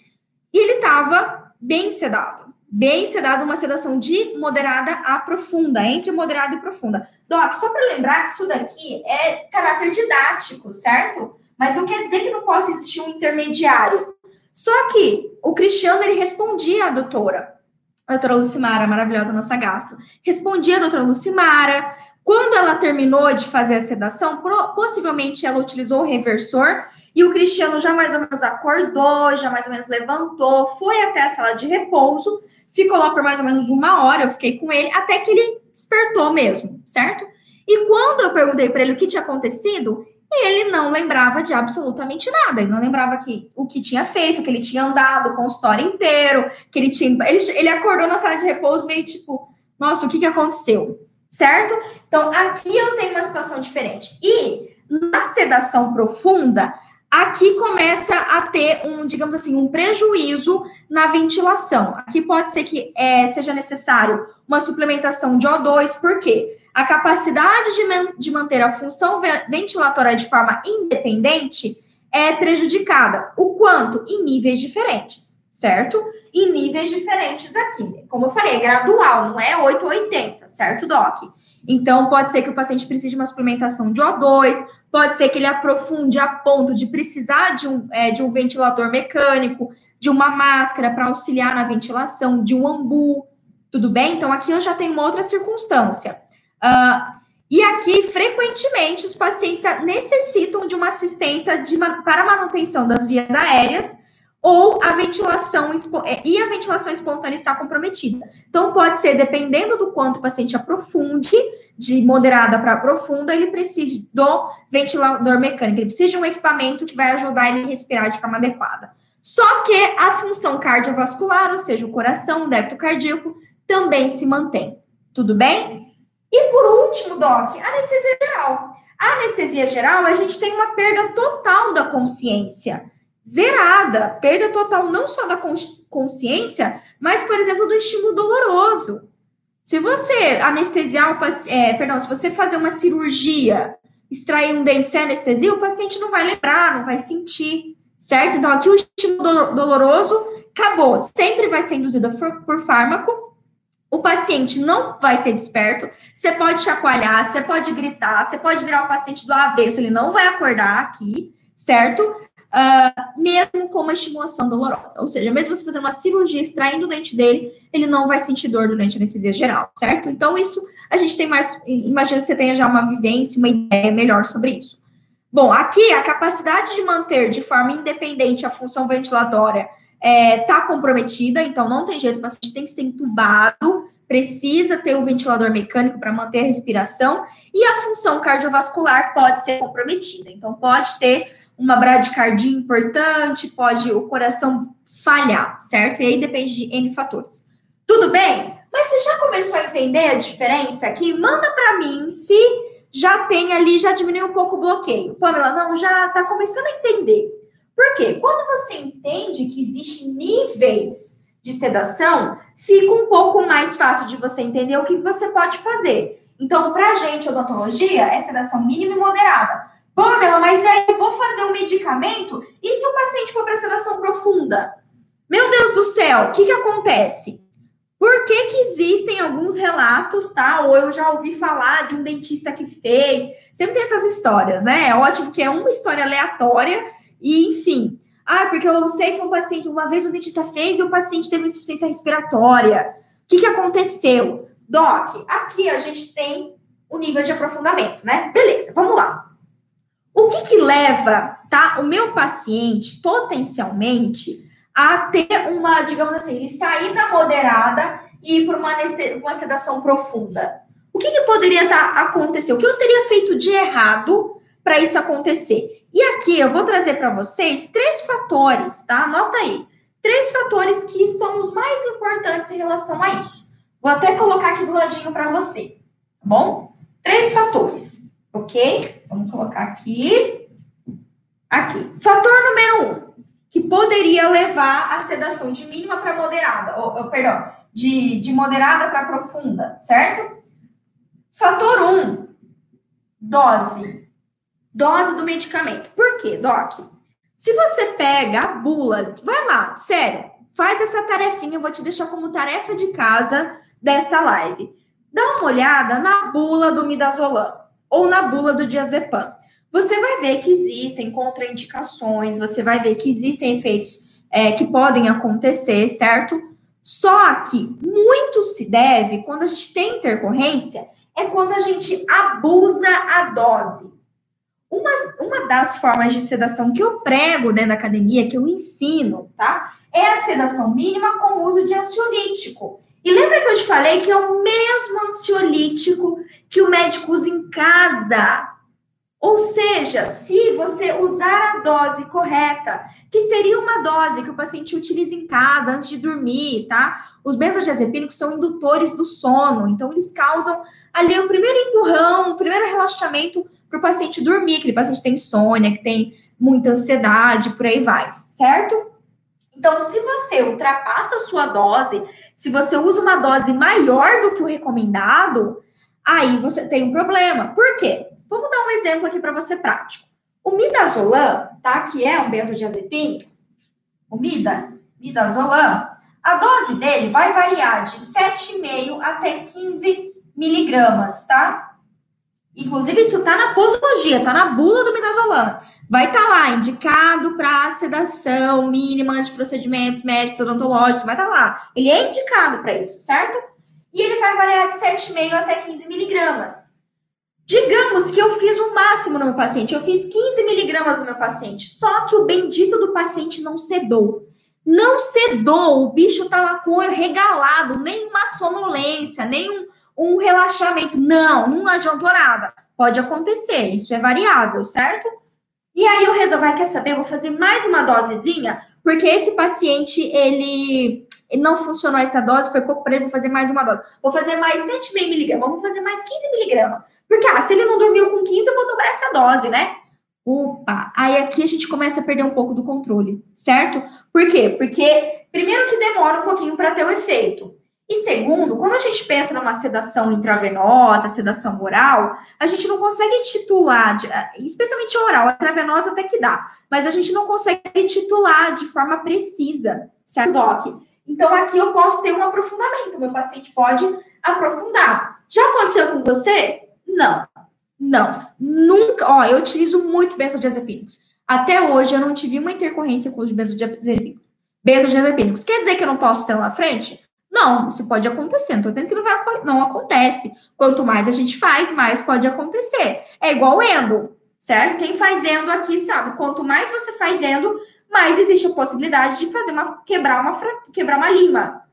e ele estava bem sedado. Bem sedado, uma sedação de moderada a profunda, entre moderada e profunda. Doc, só para lembrar que isso daqui é caráter didático, certo? Mas não quer dizer que não possa existir um intermediário. Só que o Cristiano ele respondia à doutora, a doutora Lucimara, maravilhosa nossa gastro, respondia a doutora Lucimara. Quando ela terminou de fazer a sedação, possivelmente ela utilizou o reversor e o Cristiano já mais ou menos acordou, já mais ou menos levantou, foi até a sala de repouso, ficou lá por mais ou menos uma hora, eu fiquei com ele, até que ele despertou mesmo, certo? E quando eu perguntei para ele o que tinha acontecido, ele não lembrava de absolutamente nada. Ele não lembrava que, o que tinha feito, que ele tinha andado o consultório inteiro, que ele tinha. Ele, ele acordou na sala de repouso meio tipo, nossa, o que, que aconteceu? Certo? Então, aqui eu tenho uma situação diferente. E na sedação profunda, aqui começa a ter um, digamos assim, um prejuízo na ventilação. Aqui pode ser que é, seja necessário uma suplementação de O2, por quê? A capacidade de, man de manter a função ventilatória de forma independente é prejudicada. O quanto? Em níveis diferentes, certo? Em níveis diferentes aqui. Como eu falei, é gradual, não é 8 ou 80, certo, Doc? Então, pode ser que o paciente precise de uma suplementação de O2, pode ser que ele aprofunde a ponto de precisar de um, é, de um ventilador mecânico, de uma máscara para auxiliar na ventilação, de um ambu, tudo bem? Então, aqui eu já tenho uma outra circunstância. Uh, e aqui, frequentemente, os pacientes necessitam de uma assistência de, para manutenção das vias aéreas ou a ventilação é, e a ventilação espontânea está comprometida. Então, pode ser, dependendo do quanto o paciente aprofunde, de moderada para profunda, ele precisa do ventilador mecânico, ele precisa de um equipamento que vai ajudar ele a respirar de forma adequada. Só que a função cardiovascular, ou seja, o coração, o débito cardíaco, também se mantém. Tudo bem? E por último, Doc, anestesia geral. A anestesia geral, a gente tem uma perda total da consciência. Zerada. Perda total não só da consciência, mas, por exemplo, do estímulo doloroso. Se você anestesiar o paciente, é, perdão, se você fazer uma cirurgia, extrair um dente sem anestesia, o paciente não vai lembrar, não vai sentir, certo? Então, aqui o estímulo doloroso acabou. Sempre vai ser induzido por fármaco, o paciente não vai ser desperto. Você pode chacoalhar, você pode gritar, você pode virar o paciente do avesso, ele não vai acordar aqui, certo? Uh, mesmo com uma estimulação dolorosa. Ou seja, mesmo você fazendo uma cirurgia extraindo o dente dele, ele não vai sentir dor durante a anestesia geral, certo? Então, isso a gente tem mais. Imagino que você tenha já uma vivência, uma ideia melhor sobre isso. Bom, aqui a capacidade de manter de forma independente a função ventilatória está é, tá comprometida, então não tem jeito, o paciente tem que ser entubado, precisa ter o ventilador mecânico para manter a respiração, e a função cardiovascular pode ser comprometida. Então, pode ter uma bradicardia importante, pode o coração falhar, certo? E aí depende de N fatores. Tudo bem? Mas você já começou a entender a diferença aqui? Manda para mim se já tem ali, já diminuiu um pouco o bloqueio. Pamela, não, já está começando a entender. Por quê? Quando você entende que existem níveis de sedação, fica um pouco mais fácil de você entender o que você pode fazer. Então, para a gente, odontologia, é sedação mínima e moderada. Pamela, mas aí eu vou fazer um medicamento e se o paciente for para sedação profunda? Meu Deus do céu, o que, que acontece? Por que, que existem alguns relatos, tá? Ou eu já ouvi falar de um dentista que fez. Sempre tem essas histórias, né? É ótimo que é uma história aleatória e, enfim, ah, porque eu sei que um paciente, uma vez o dentista fez e o paciente teve insuficiência respiratória. O que, que aconteceu? Doc, aqui a gente tem o nível de aprofundamento, né? Beleza, vamos lá. O que que leva, tá, o meu paciente potencialmente a ter uma, digamos assim, ele sair da moderada e ir para uma, uma sedação profunda? O que, que poderia tá, acontecer? O que eu teria feito de errado para isso acontecer. E aqui eu vou trazer para vocês três fatores, tá? Anota aí. Três fatores que são os mais importantes em relação a isso. Vou até colocar aqui do ladinho para você, tá bom? Três fatores, ok? Vamos colocar aqui. Aqui. Fator número um, que poderia levar a sedação de mínima para moderada, ou, ou, perdão, de, de moderada para profunda, certo? Fator um, dose. Dose do medicamento. Por quê, Doc? Se você pega a bula, vai lá, sério, faz essa tarefinha, eu vou te deixar como tarefa de casa dessa live. Dá uma olhada na bula do midazolam ou na bula do diazepam. Você vai ver que existem contraindicações, você vai ver que existem efeitos é, que podem acontecer, certo? Só que muito se deve, quando a gente tem intercorrência, é quando a gente abusa a dose. Uma, uma das formas de sedação que eu prego dentro da academia, que eu ensino, tá? É a sedação mínima com uso de ansiolítico. E lembra que eu te falei que é o mesmo ansiolítico que o médico usa em casa? Ou seja, se você usar a dose correta, que seria uma dose que o paciente utiliza em casa antes de dormir, tá? Os benzodiazepínicos são indutores do sono, então eles causam ali o primeiro empurrão, o primeiro relaxamento para o paciente dormir, aquele paciente tem insônia, que tem muita ansiedade, por aí vai, certo? Então, se você ultrapassa a sua dose, se você usa uma dose maior do que o recomendado, aí você tem um problema. Por quê? Vamos dar um exemplo aqui para você prático. O midazolam, tá? Que é um benzodiazepínico, o mida, midazolam, a dose dele vai variar de 7,5 até 15 miligramas, tá? Inclusive, isso está na posologia, está na bula do midazolam. Vai estar tá lá, indicado para sedação mínima de procedimentos médicos odontológicos, vai estar tá lá. Ele é indicado para isso, certo? E ele vai variar de 7,5 até 15 miligramas. Digamos que eu fiz o máximo no meu paciente, eu fiz 15 miligramas no meu paciente, só que o bendito do paciente não cedou. Não cedou, o bicho tá lá com o olho regalado, nem uma sonolência, nem um, um relaxamento. Não, não adiantou nada. Pode acontecer, isso é variável, certo? E aí eu resolvi, quer saber, eu vou fazer mais uma dosezinha, porque esse paciente, ele, ele não funcionou essa dose, foi pouco para ele, vou fazer mais uma dose. Vou fazer mais 7,5 miligramas, vou fazer mais 15 miligramas. Porque, ah, se ele não dormiu com 15, eu vou dobrar essa dose, né? Opa, aí aqui a gente começa a perder um pouco do controle, certo? Por quê? Porque, primeiro, que demora um pouquinho para ter o efeito. E segundo, quando a gente pensa numa sedação intravenosa, sedação oral, a gente não consegue titular, de, eh, especialmente oral, intravenosa até que dá, mas a gente não consegue titular de forma precisa, certo, Doc? Então aqui eu posso ter um aprofundamento, meu paciente pode aprofundar. Já aconteceu com você? Não, não, nunca. Ó, eu utilizo muito benzodiazepínicos. Até hoje eu não tive uma intercorrência com os benzodiazepínicos. Benzodiazepínicos. Quer dizer que eu não posso ter lá na frente? Não, isso pode acontecer. Não tô dizendo que não, vai, não acontece. Quanto mais a gente faz, mais pode acontecer. É igual endo, certo? Quem faz endo aqui sabe, quanto mais você faz endo, mais existe a possibilidade de fazer uma quebrar uma quebrar uma lima,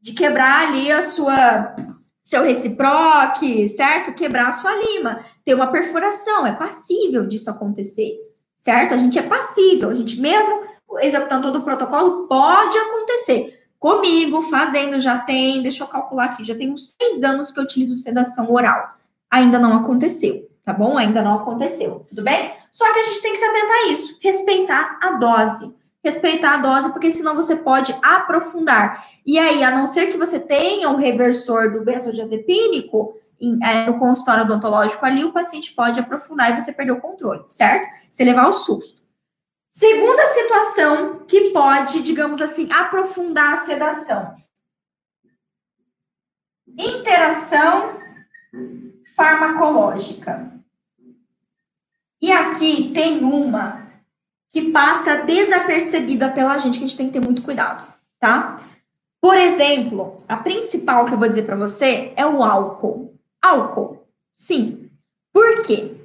de quebrar ali a sua seu reciproque, certo? Quebrar a sua lima, ter uma perfuração, é passível disso acontecer, certo? A gente é passível, a gente mesmo executando todo o protocolo pode acontecer. Comigo, fazendo, já tem, deixa eu calcular aqui, já tem uns seis anos que eu utilizo sedação oral. Ainda não aconteceu, tá bom? Ainda não aconteceu, tudo bem? Só que a gente tem que se atentar a isso, respeitar a dose respeitar a dose, porque senão você pode aprofundar. E aí, a não ser que você tenha um reversor do benzodiazepínico é, no consultório odontológico ali, o paciente pode aprofundar e você perdeu o controle, certo? Você levar o susto. Segunda situação que pode, digamos assim, aprofundar a sedação. Interação farmacológica. E aqui tem uma que passa desapercebida pela gente, que a gente tem que ter muito cuidado, tá? Por exemplo, a principal que eu vou dizer para você é o álcool. Álcool, sim. Por quê?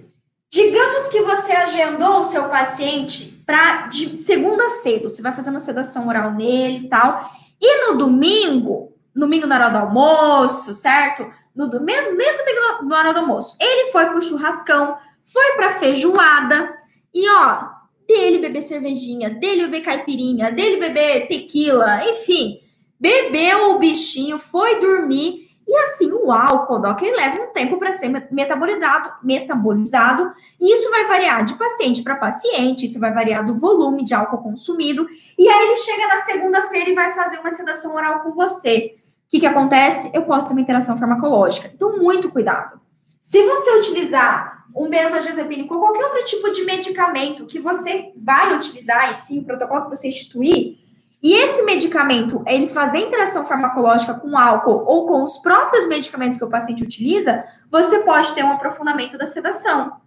Digamos que você agendou o seu paciente para de segunda a sexta, você vai fazer uma sedação oral nele e tal. E no domingo, domingo na hora do almoço, certo? No mesmo, mesmo domingo na hora do almoço, ele foi pro churrascão, foi pra feijoada e ó, dele beber cervejinha, dele beber caipirinha, dele beber tequila, enfim. bebeu o bichinho, foi dormir e assim, o álcool, Doc, ele leva um tempo para ser metabolizado, metabolizado, e isso vai variar de paciente para paciente, isso vai variar do volume de álcool consumido, e aí ele chega na segunda-feira e vai fazer uma sedação oral com você. O que, que acontece? Eu posso ter uma interação farmacológica. Então, muito cuidado. Se você utilizar um benzodiazepínico ou qualquer outro tipo de medicamento que você vai utilizar, enfim, o protocolo que você instituir, e esse medicamento, ele fazer interação farmacológica com álcool ou com os próprios medicamentos que o paciente utiliza, você pode ter um aprofundamento da sedação.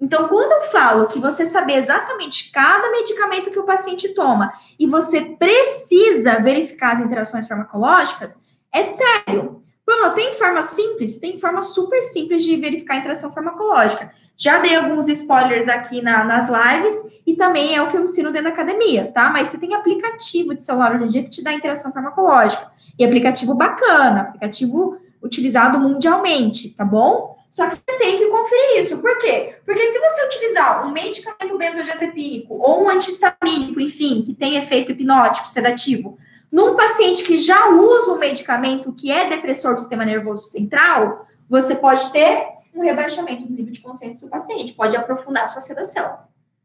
Então, quando eu falo que você saber exatamente cada medicamento que o paciente toma e você precisa verificar as interações farmacológicas, é sério. Bruno, tem forma simples? Tem forma super simples de verificar a interação farmacológica. Já dei alguns spoilers aqui na, nas lives e também é o que eu ensino dentro da academia, tá? Mas você tem aplicativo de celular hoje em dia que te dá interação farmacológica. E aplicativo bacana, aplicativo utilizado mundialmente, tá bom? Só que você tem que conferir isso. Por quê? Porque se você utilizar um medicamento benzodiazepínico ou um antihistamínico, enfim, que tem efeito hipnótico, sedativo, num paciente que já usa um medicamento que é depressor do sistema nervoso central, você pode ter um rebaixamento do nível de consciência do paciente, pode aprofundar a sua sedação.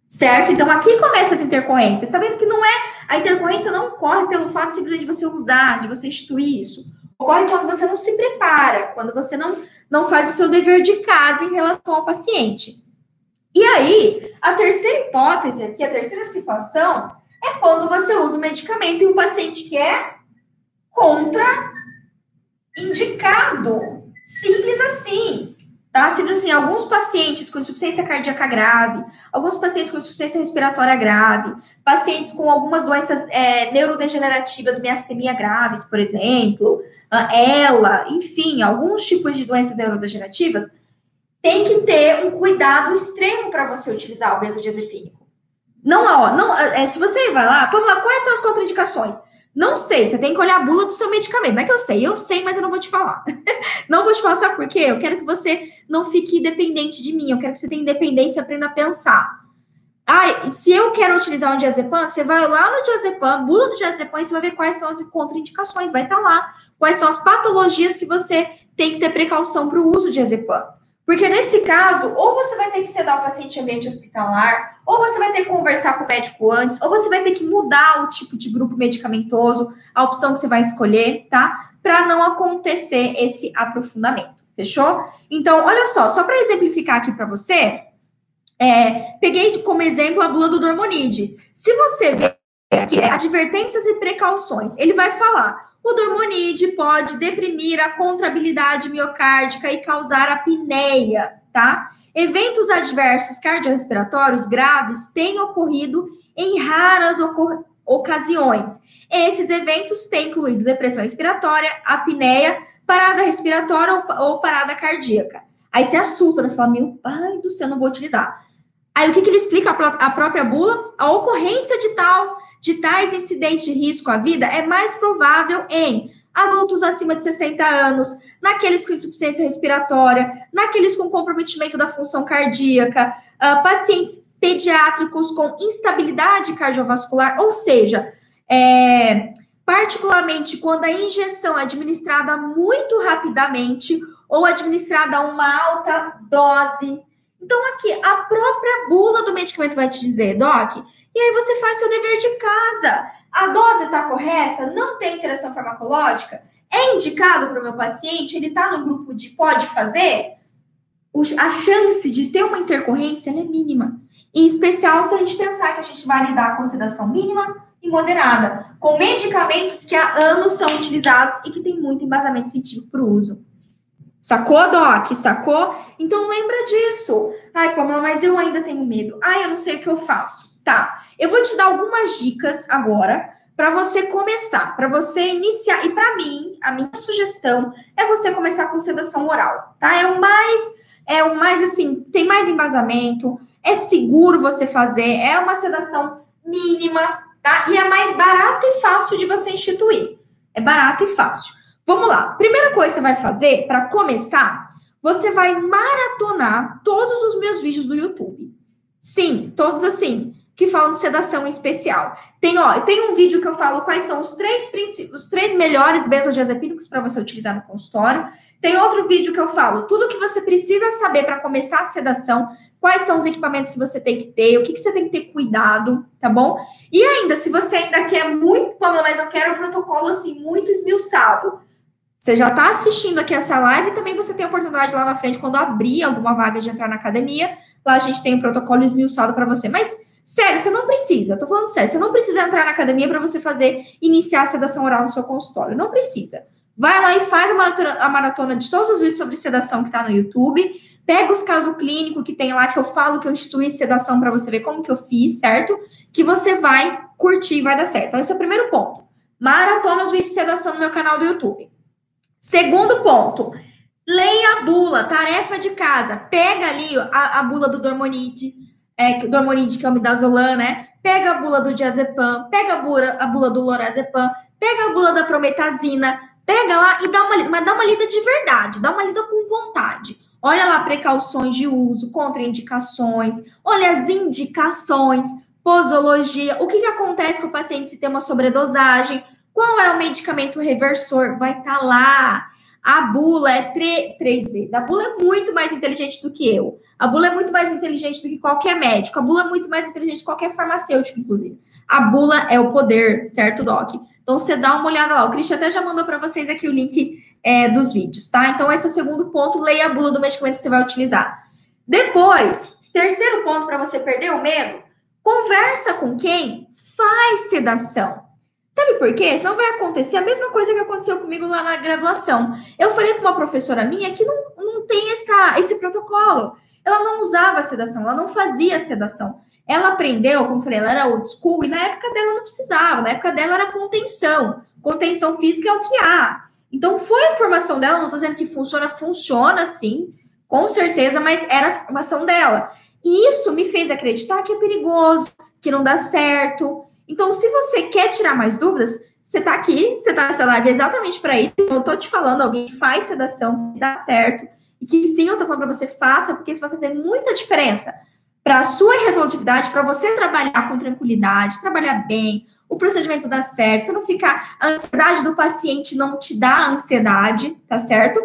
Certo? Então aqui começa as intercorrências. Está vendo que não é a intercorrência não ocorre pelo fato simplesmente de você usar, de você instituir isso. Ocorre quando você não se prepara, quando você não, não faz o seu dever de casa em relação ao paciente. E aí, a terceira hipótese aqui, a terceira situação, é quando você usa o medicamento e o paciente que é contraindicado. Simples assim. Tá? Simples assim, alguns pacientes com insuficiência cardíaca grave, alguns pacientes com insuficiência respiratória grave, pacientes com algumas doenças é, neurodegenerativas, miastenia graves, por exemplo, ela, enfim, alguns tipos de doenças neurodegenerativas, tem que ter um cuidado extremo para você utilizar o benzodiazepínico. Não, ó, não, é, se você vai lá, lá, quais são as contraindicações? Não sei, você tem que olhar a bula do seu medicamento. Não é que eu sei, eu sei, mas eu não vou te falar. não vou te falar, sabe por quê? Eu quero que você não fique dependente de mim, eu quero que você tenha independência e aprenda a pensar. Ah, se eu quero utilizar um diazepam, você vai lá no diazepam, bula do diazepam, e você vai ver quais são as contraindicações, vai estar tá lá. Quais são as patologias que você tem que ter precaução para o uso de diazepam. Porque nesse caso, ou você vai ter que sedar o paciente em ambiente hospitalar, ou você vai ter que conversar com o médico antes, ou você vai ter que mudar o tipo de grupo medicamentoso, a opção que você vai escolher, tá? Para não acontecer esse aprofundamento. Fechou? Então, olha só, só para exemplificar aqui para você, é, peguei como exemplo a bula do Dormonide. Se você ver aqui, é, advertências e precauções, ele vai falar o dormonide pode deprimir a contrabilidade miocárdica e causar apneia, tá? Eventos adversos cardiorrespiratórios graves têm ocorrido em raras ocasiões. Esses eventos têm incluído depressão respiratória, apneia, parada respiratória ou, ou parada cardíaca. Aí você assusta, né? Você fala, meu pai do céu, não vou utilizar. Aí o que, que ele explica a, própria bula? A ocorrência de tal de tais incidentes de risco à vida é mais provável em adultos acima de 60 anos, naqueles com insuficiência respiratória, naqueles com comprometimento da função cardíaca, uh, pacientes pediátricos com instabilidade cardiovascular, ou seja, é, particularmente quando a injeção é administrada muito rapidamente ou administrada a uma alta dose então, aqui, a própria bula do medicamento vai te dizer, Doc, e aí você faz seu dever de casa. A dose está correta? Não tem interação farmacológica? É indicado para o meu paciente? Ele está no grupo de pode fazer? A chance de ter uma intercorrência é mínima. Em especial se a gente pensar que a gente vai lidar com sedação mínima e moderada, com medicamentos que há anos são utilizados e que tem muito embasamento científico para o uso. Sacou, Doc? Sacou? Então lembra disso. Ai, Pamela, mas eu ainda tenho medo. Ai, eu não sei o que eu faço. Tá. Eu vou te dar algumas dicas agora para você começar, para você iniciar. E para mim, a minha sugestão é você começar com sedação oral, tá? É o mais é o mais assim, tem mais embasamento, é seguro você fazer, é uma sedação mínima, tá? E é mais barata e fácil de você instituir. É barato e fácil. Vamos lá. Primeira coisa que você vai fazer para começar, você vai maratonar todos os meus vídeos do YouTube. Sim, todos assim, que falam de sedação especial. Tem, ó, tem um vídeo que eu falo quais são os três os três melhores benzodiazepínicos para você utilizar no consultório. Tem outro vídeo que eu falo tudo que você precisa saber para começar a sedação, quais são os equipamentos que você tem que ter, o que, que você tem que ter cuidado, tá bom? E ainda, se você ainda quer muito, mas eu quero um protocolo assim, muito esmiuçado. Você já está assistindo aqui essa live, também você tem a oportunidade lá na frente, quando abrir alguma vaga de entrar na academia, lá a gente tem um protocolo esmiuçado para você. Mas Sério, você não precisa, tô falando sério, você não precisa entrar na academia para você fazer, iniciar a sedação oral no seu consultório. Não precisa. Vai lá e faz a maratona, a maratona de todos os vídeos sobre sedação que tá no YouTube. Pega os casos clínicos que tem lá, que eu falo que eu instituí sedação para você ver como que eu fiz, certo? Que você vai curtir e vai dar certo. Então, esse é o primeiro ponto. Maratona os vídeos de sedação no meu canal do YouTube. Segundo ponto, leia a bula, tarefa de casa. Pega ali a, a bula do Dormonide, é, do Amoride, que é o midazolam, né? Pega a bula do diazepam, pega a bula, a bula do lorazepam, pega a bula da prometazina, pega lá e dá uma lida, mas dá uma lida de verdade, dá uma lida com vontade. Olha lá precauções de uso, contraindicações, olha as indicações, posologia, o que, que acontece com o paciente se tem uma sobredosagem, qual é o medicamento reversor, vai estar tá lá. A bula é três vezes. A bula é muito mais inteligente do que eu. A bula é muito mais inteligente do que qualquer médico. A bula é muito mais inteligente do que qualquer farmacêutico, inclusive. A bula é o poder, certo, Doc? Então você dá uma olhada lá. O Christian até já mandou para vocês aqui o link é, dos vídeos, tá? Então esse é o segundo ponto. Leia a bula do medicamento que você vai utilizar. Depois, terceiro ponto para você perder o medo, conversa com quem faz sedação. Sabe por quê? Senão vai acontecer a mesma coisa que aconteceu comigo lá na graduação. Eu falei com uma professora minha que não, não tem essa, esse protocolo. Ela não usava sedação, ela não fazia sedação. Ela aprendeu, como falei, ela era old school, e na época dela não precisava, na época dela era contenção. Contenção física é o que há. Então foi a formação dela, não estou dizendo que funciona, funciona sim, com certeza, mas era a formação dela. E isso me fez acreditar que é perigoso, que não dá certo, então, se você quer tirar mais dúvidas, você está aqui, você está nessa live exatamente para isso. Eu estou te falando, alguém faz sedação, dá certo. E que sim, eu estou falando para você, faça, porque isso vai fazer muita diferença para a sua resolutividade, para você trabalhar com tranquilidade, trabalhar bem, o procedimento dá certo, você não ficar. A ansiedade do paciente não te dá ansiedade, tá certo?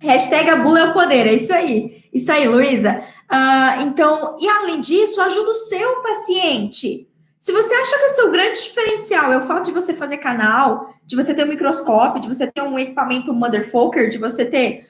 Hashtag a bula é o poder, é isso aí. Isso aí, Luísa. Uh, então, e além disso, ajuda o seu paciente. Se você acha que o seu grande diferencial é o fato de você fazer canal, de você ter um microscópio, de você ter um equipamento motherfucker, de você ter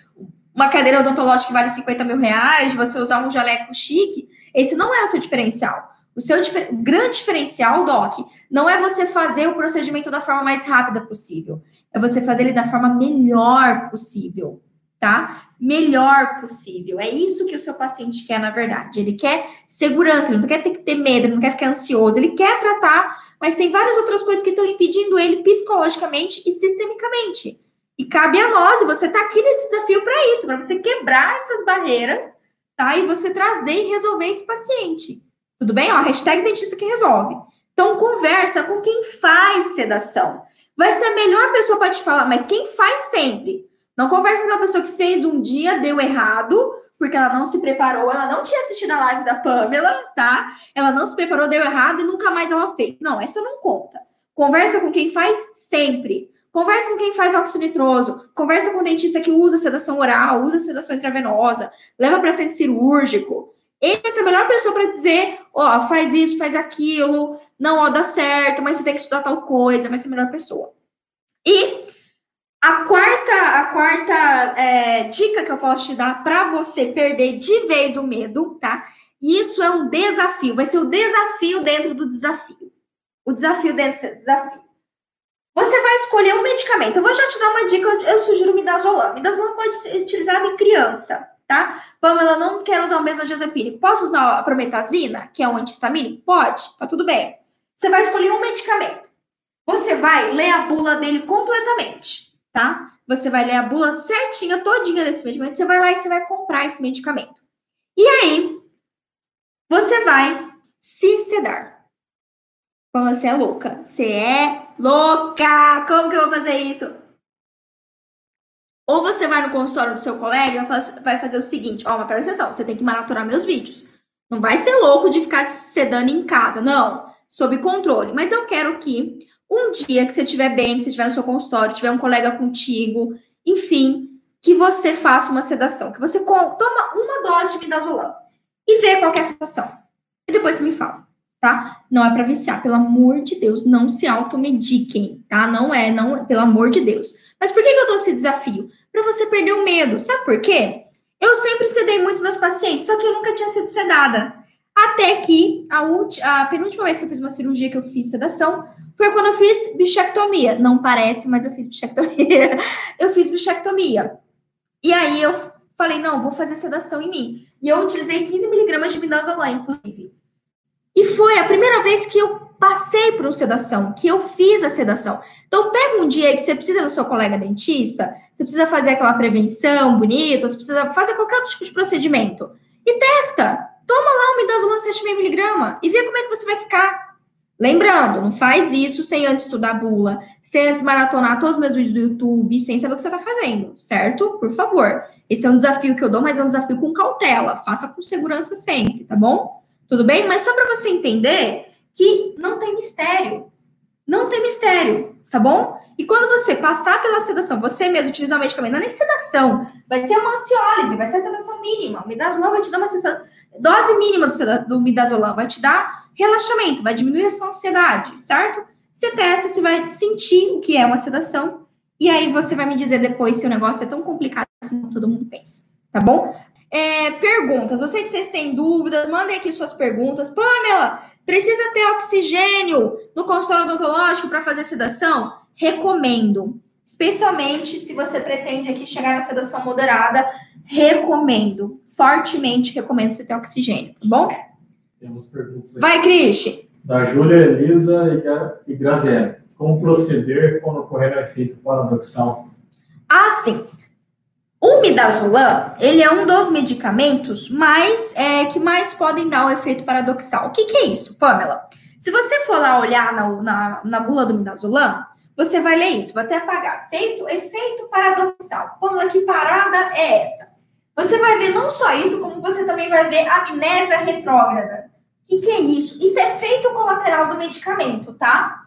uma cadeira odontológica que vale 50 mil reais, de você usar um jaleco chique, esse não é o seu diferencial. O seu difer grande diferencial, Doc, não é você fazer o procedimento da forma mais rápida possível. É você fazer ele da forma melhor possível tá? Melhor possível. É isso que o seu paciente quer, na verdade. Ele quer segurança, ele não quer ter que ter medo, ele não quer ficar ansioso, ele quer tratar, mas tem várias outras coisas que estão impedindo ele psicologicamente e sistemicamente. E cabe a nós, e você tá aqui nesse desafio para isso, para você quebrar essas barreiras, tá? E você trazer e resolver esse paciente. Tudo bem? Ó, hashtag dentista que resolve. Então, conversa com quem faz sedação. Vai ser a melhor pessoa para te falar, mas quem faz sempre. Não converse com aquela pessoa que fez um dia, deu errado, porque ela não se preparou, ela não tinha assistido a live da Pamela, tá? Ela não se preparou, deu errado e nunca mais ela fez. Não, essa não conta. Conversa com quem faz sempre. Conversa com quem faz oxinitroso. Conversa com o dentista que usa sedação oral, usa sedação intravenosa, leva para centro cirúrgico. Essa é a melhor pessoa para dizer, ó, oh, faz isso, faz aquilo, não, ó, dá certo, mas você tem que estudar tal coisa, vai ser a melhor pessoa. E a quarta, a quarta é, dica que eu posso te dar para você perder de vez o medo, tá? Isso é um desafio, vai ser o desafio dentro do desafio. O desafio dentro do desafio. Você vai escolher um medicamento. Eu vou já te dar uma dica, eu, eu sugiro midazolam. Midazolam pode ser utilizado em criança, tá? Pamela, não quero usar o mesmo benzodiazepínico. Posso usar a prometazina, que é um antihistamínico? Pode, tá tudo bem. Você vai escolher um medicamento. Você vai ler a bula dele completamente tá? Você vai ler a bula certinha, todinha desse medicamento, você vai lá e você vai comprar esse medicamento. E aí, você vai se sedar. Como você é louca. Você é louca! Como que eu vou fazer isso? Ou você vai no consultório do seu colega e vai fazer o seguinte: ó, mas presta atenção, você tem que maratonar meus vídeos. Não vai ser louco de ficar se sedando em casa, não. Sob controle. Mas eu quero que um dia que você estiver bem, que você estiver no seu consultório, tiver um colega contigo, enfim, que você faça uma sedação, que você toma uma dose de midazolam e vê qual é a sensação. E depois você me fala, tá? Não é para viciar, pelo amor de Deus, não se automediquem, tá? Não é, não, pelo amor de Deus. Mas por que, que eu dou esse desafio? Para você perder o medo. Sabe por quê? Eu sempre sedei muitos meus pacientes, só que eu nunca tinha sido sedada. Até que a, a penúltima vez que eu fiz uma cirurgia que eu fiz sedação foi quando eu fiz bichectomia. Não parece, mas eu fiz bichectomia. eu fiz bichectomia. E aí eu falei, não, vou fazer sedação em mim. E eu utilizei 15 miligramas de midazolam, inclusive. E foi a primeira vez que eu passei por uma sedação, que eu fiz a sedação. Então, pega um dia que você precisa do seu colega dentista, você precisa fazer aquela prevenção bonita, você precisa fazer qualquer outro tipo de procedimento. E testa. Toma lá midazolam 7,5mg e vê como é que você vai ficar. Lembrando, não faz isso sem antes estudar a bula, sem antes maratonar todos os meus vídeos do YouTube, sem saber o que você está fazendo, certo? Por favor. Esse é um desafio que eu dou, mas é um desafio com cautela. Faça com segurança sempre, tá bom? Tudo bem? Mas só para você entender que não tem mistério. Não tem mistério, tá bom? E quando você passar pela sedação, você mesmo utilizar o medicamento, não é nem sedação, vai ser uma ansiólise, vai ser a sedação mínima. O midazolam vai te dar uma dose mínima do, do midazolam, vai te dar relaxamento, vai diminuir a sua ansiedade, certo? Você testa, você vai sentir o que é uma sedação, e aí você vai me dizer depois se o negócio é tão complicado assim como todo mundo pensa, tá bom? É, perguntas, eu sei que vocês têm dúvidas, mandem aqui suas perguntas. Pamela, precisa ter oxigênio no consultório odontológico para fazer sedação? Recomendo. Especialmente se você pretende aqui chegar na sedação moderada, recomendo. Fortemente recomendo você ter oxigênio, tá bom? Temos perguntas aqui. Vai, Cristi. Da Júlia, Elisa e Graziella. Como proceder quando ocorrer o efeito paradoxal? Ah, sim. O midazolam, ele é um dos medicamentos mais é, que mais podem dar o efeito paradoxal. O que, que é isso, Pamela? Se você for lá olhar na, na, na bula do midazolam, você vai ler isso, vou até apagar. Feito, efeito paradoxal. Pamela, que parada é essa? Você vai ver não só isso, como você também vai ver amnésia retrógrada. O que, que é isso? Isso é efeito colateral do medicamento, tá?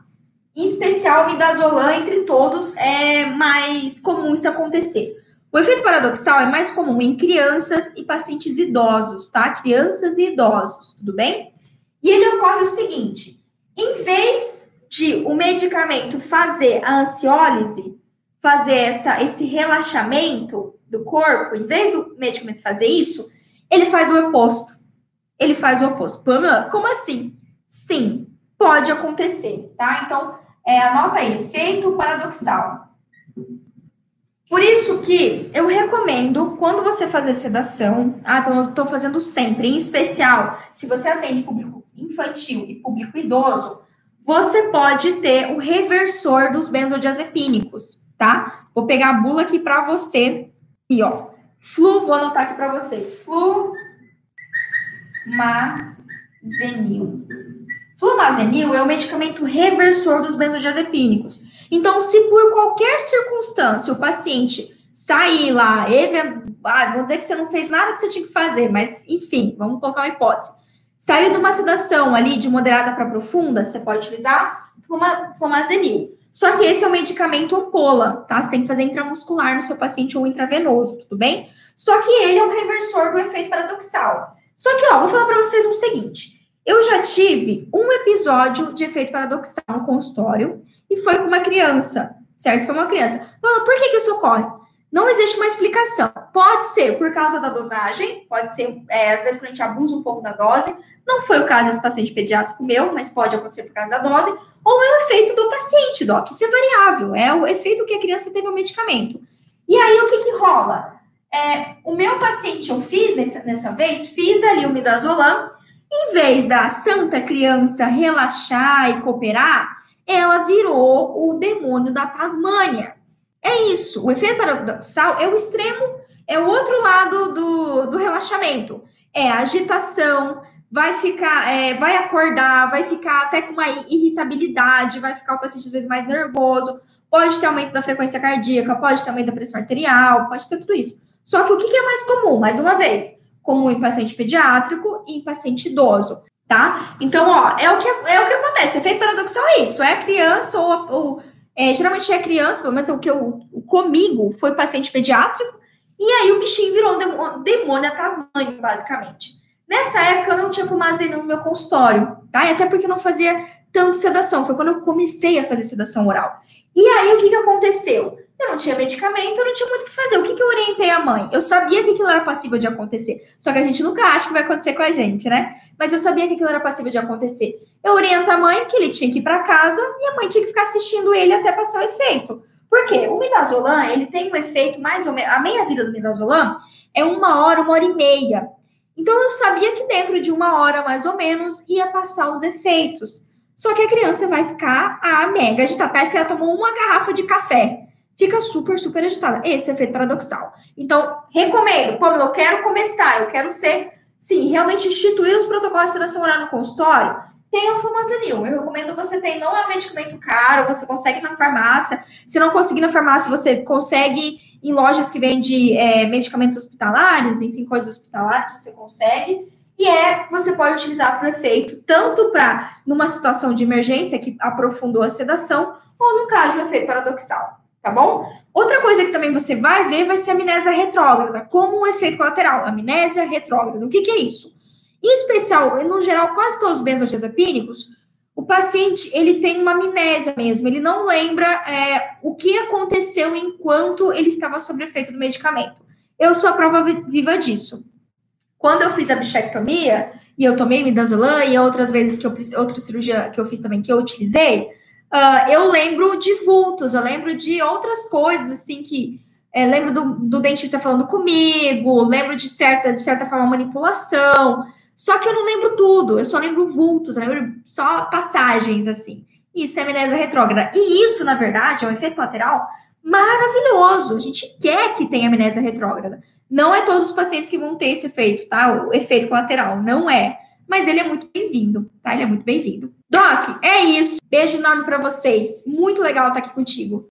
Em especial, midazolam, entre todos, é mais comum isso acontecer. O efeito paradoxal é mais comum em crianças e pacientes idosos, tá? Crianças e idosos, tudo bem? E ele ocorre o seguinte: em vez de o medicamento fazer a ansiólise, fazer essa, esse relaxamento do corpo, em vez do medicamento fazer isso, ele faz o oposto. Ele faz o oposto. Pamela, como assim? Sim, pode acontecer, tá? Então, é, anota aí, efeito paradoxal. Por isso que eu recomendo, quando você fazer sedação, ah, eu estou fazendo sempre, em especial, se você atende público infantil e público idoso, você pode ter o reversor dos benzodiazepínicos, tá? Vou pegar a bula aqui para você. E ó, flu, vou anotar aqui para você. Flumazenil. Flumazenil é o medicamento reversor dos benzodiazepínicos. Então, se por qualquer circunstância o paciente sair lá, ah, vamos dizer que você não fez nada que você tinha que fazer, mas enfim, vamos colocar uma hipótese. Saiu de uma sedação ali de moderada para profunda, você pode utilizar flumazenil. Só que esse é o medicamento ampola, tá? Você tem que fazer intramuscular no seu paciente ou intravenoso, tudo bem? Só que ele é um reversor do efeito paradoxal. Só que, ó, vou falar para vocês o seguinte: eu já tive um episódio de efeito paradoxal no consultório e foi com uma criança, certo? Foi uma criança. Por que, que isso ocorre? Não existe uma explicação. Pode ser por causa da dosagem, pode ser, é, às vezes, quando a gente abusa um pouco da dose. Não foi o caso desse paciente pediátrico meu, mas pode acontecer por causa da dose. Ou é o efeito do paciente, Doc. Isso é variável. É o efeito que a criança teve ao medicamento. E aí, o que que rola? É, o meu paciente, eu fiz nessa, nessa vez, fiz ali o midazolam. Em vez da santa criança relaxar e cooperar, ela virou o demônio da Tasmânia. É isso. O efeito paradoxal é o extremo, é o outro lado do, do relaxamento. É a agitação, vai ficar, é, vai acordar, vai ficar até com uma irritabilidade, vai ficar o paciente às vezes mais nervoso, pode ter aumento da frequência cardíaca, pode ter aumento da pressão arterial, pode ter tudo isso. Só que o que é mais comum? Mais uma vez, comum em paciente pediátrico e em paciente idoso tá? Então, ó, é o que, é o que acontece. Efeito paradoxal é isso. É a criança ou, ou é, geralmente é criança, pelo menos o que eu comigo foi paciente pediátrico, e aí o bichinho virou um demônio tasmânio, basicamente. Nessa época eu não tinha fumazina no meu consultório, tá? E até porque eu não fazia tanto sedação, foi quando eu comecei a fazer sedação oral. E aí o que, que aconteceu? Eu não tinha medicamento, eu não tinha muito o que fazer. O que, que eu orientei a mãe? Eu sabia que aquilo era passível de acontecer. Só que a gente nunca acha que vai acontecer com a gente, né? Mas eu sabia que aquilo era passível de acontecer. Eu oriento a mãe que ele tinha que ir para casa e a mãe tinha que ficar assistindo ele até passar o efeito. Por quê? O midazolam, ele tem um efeito mais ou menos... A meia-vida do midazolam é uma hora, uma hora e meia. Então eu sabia que dentro de uma hora, mais ou menos, ia passar os efeitos. Só que a criança vai ficar a mega agitada. Parece que ela tomou uma garrafa de café fica super, super agitada. Esse é efeito paradoxal. Então, recomendo, Pamela, eu quero começar, eu quero ser, sim, realmente instituir os protocolos de sedação oral no consultório. Tem o flumazenil. Eu recomendo você ter, não é um medicamento caro, você consegue na farmácia. Se não conseguir na farmácia, você consegue em lojas que vendem é, medicamentos hospitalares, enfim, coisas hospitalares, você consegue. E é, você pode utilizar para efeito, tanto para numa situação de emergência que aprofundou a sedação, ou no caso, o efeito paradoxal tá bom? Outra coisa que também você vai ver vai ser a amnésia retrógrada, como um efeito colateral. Amnésia retrógrada. O que, que é isso? Em especial, no geral, quase todos os benzodiazepínicos, o paciente ele tem uma amnésia mesmo, ele não lembra é, o que aconteceu enquanto ele estava sob efeito do medicamento. Eu sou a prova viva disso. Quando eu fiz a bichectomia e eu tomei midazolam e outras vezes que eu outra cirurgia que eu fiz também que eu utilizei, Uh, eu lembro de vultos, eu lembro de outras coisas, assim, que. É, lembro do, do, dentista falando comigo, lembro de certa, de certa forma, manipulação. Só que eu não lembro tudo, eu só lembro vultos, eu lembro só passagens, assim. Isso é amnésia retrógrada. E isso, na verdade, é um efeito lateral maravilhoso. A gente quer que tenha amnésia retrógrada. Não é todos os pacientes que vão ter esse efeito, tá? O efeito colateral, não é mas ele é muito bem-vindo, tá? Ele é muito bem-vindo. Doc, é isso. Beijo enorme para vocês. Muito legal estar aqui contigo.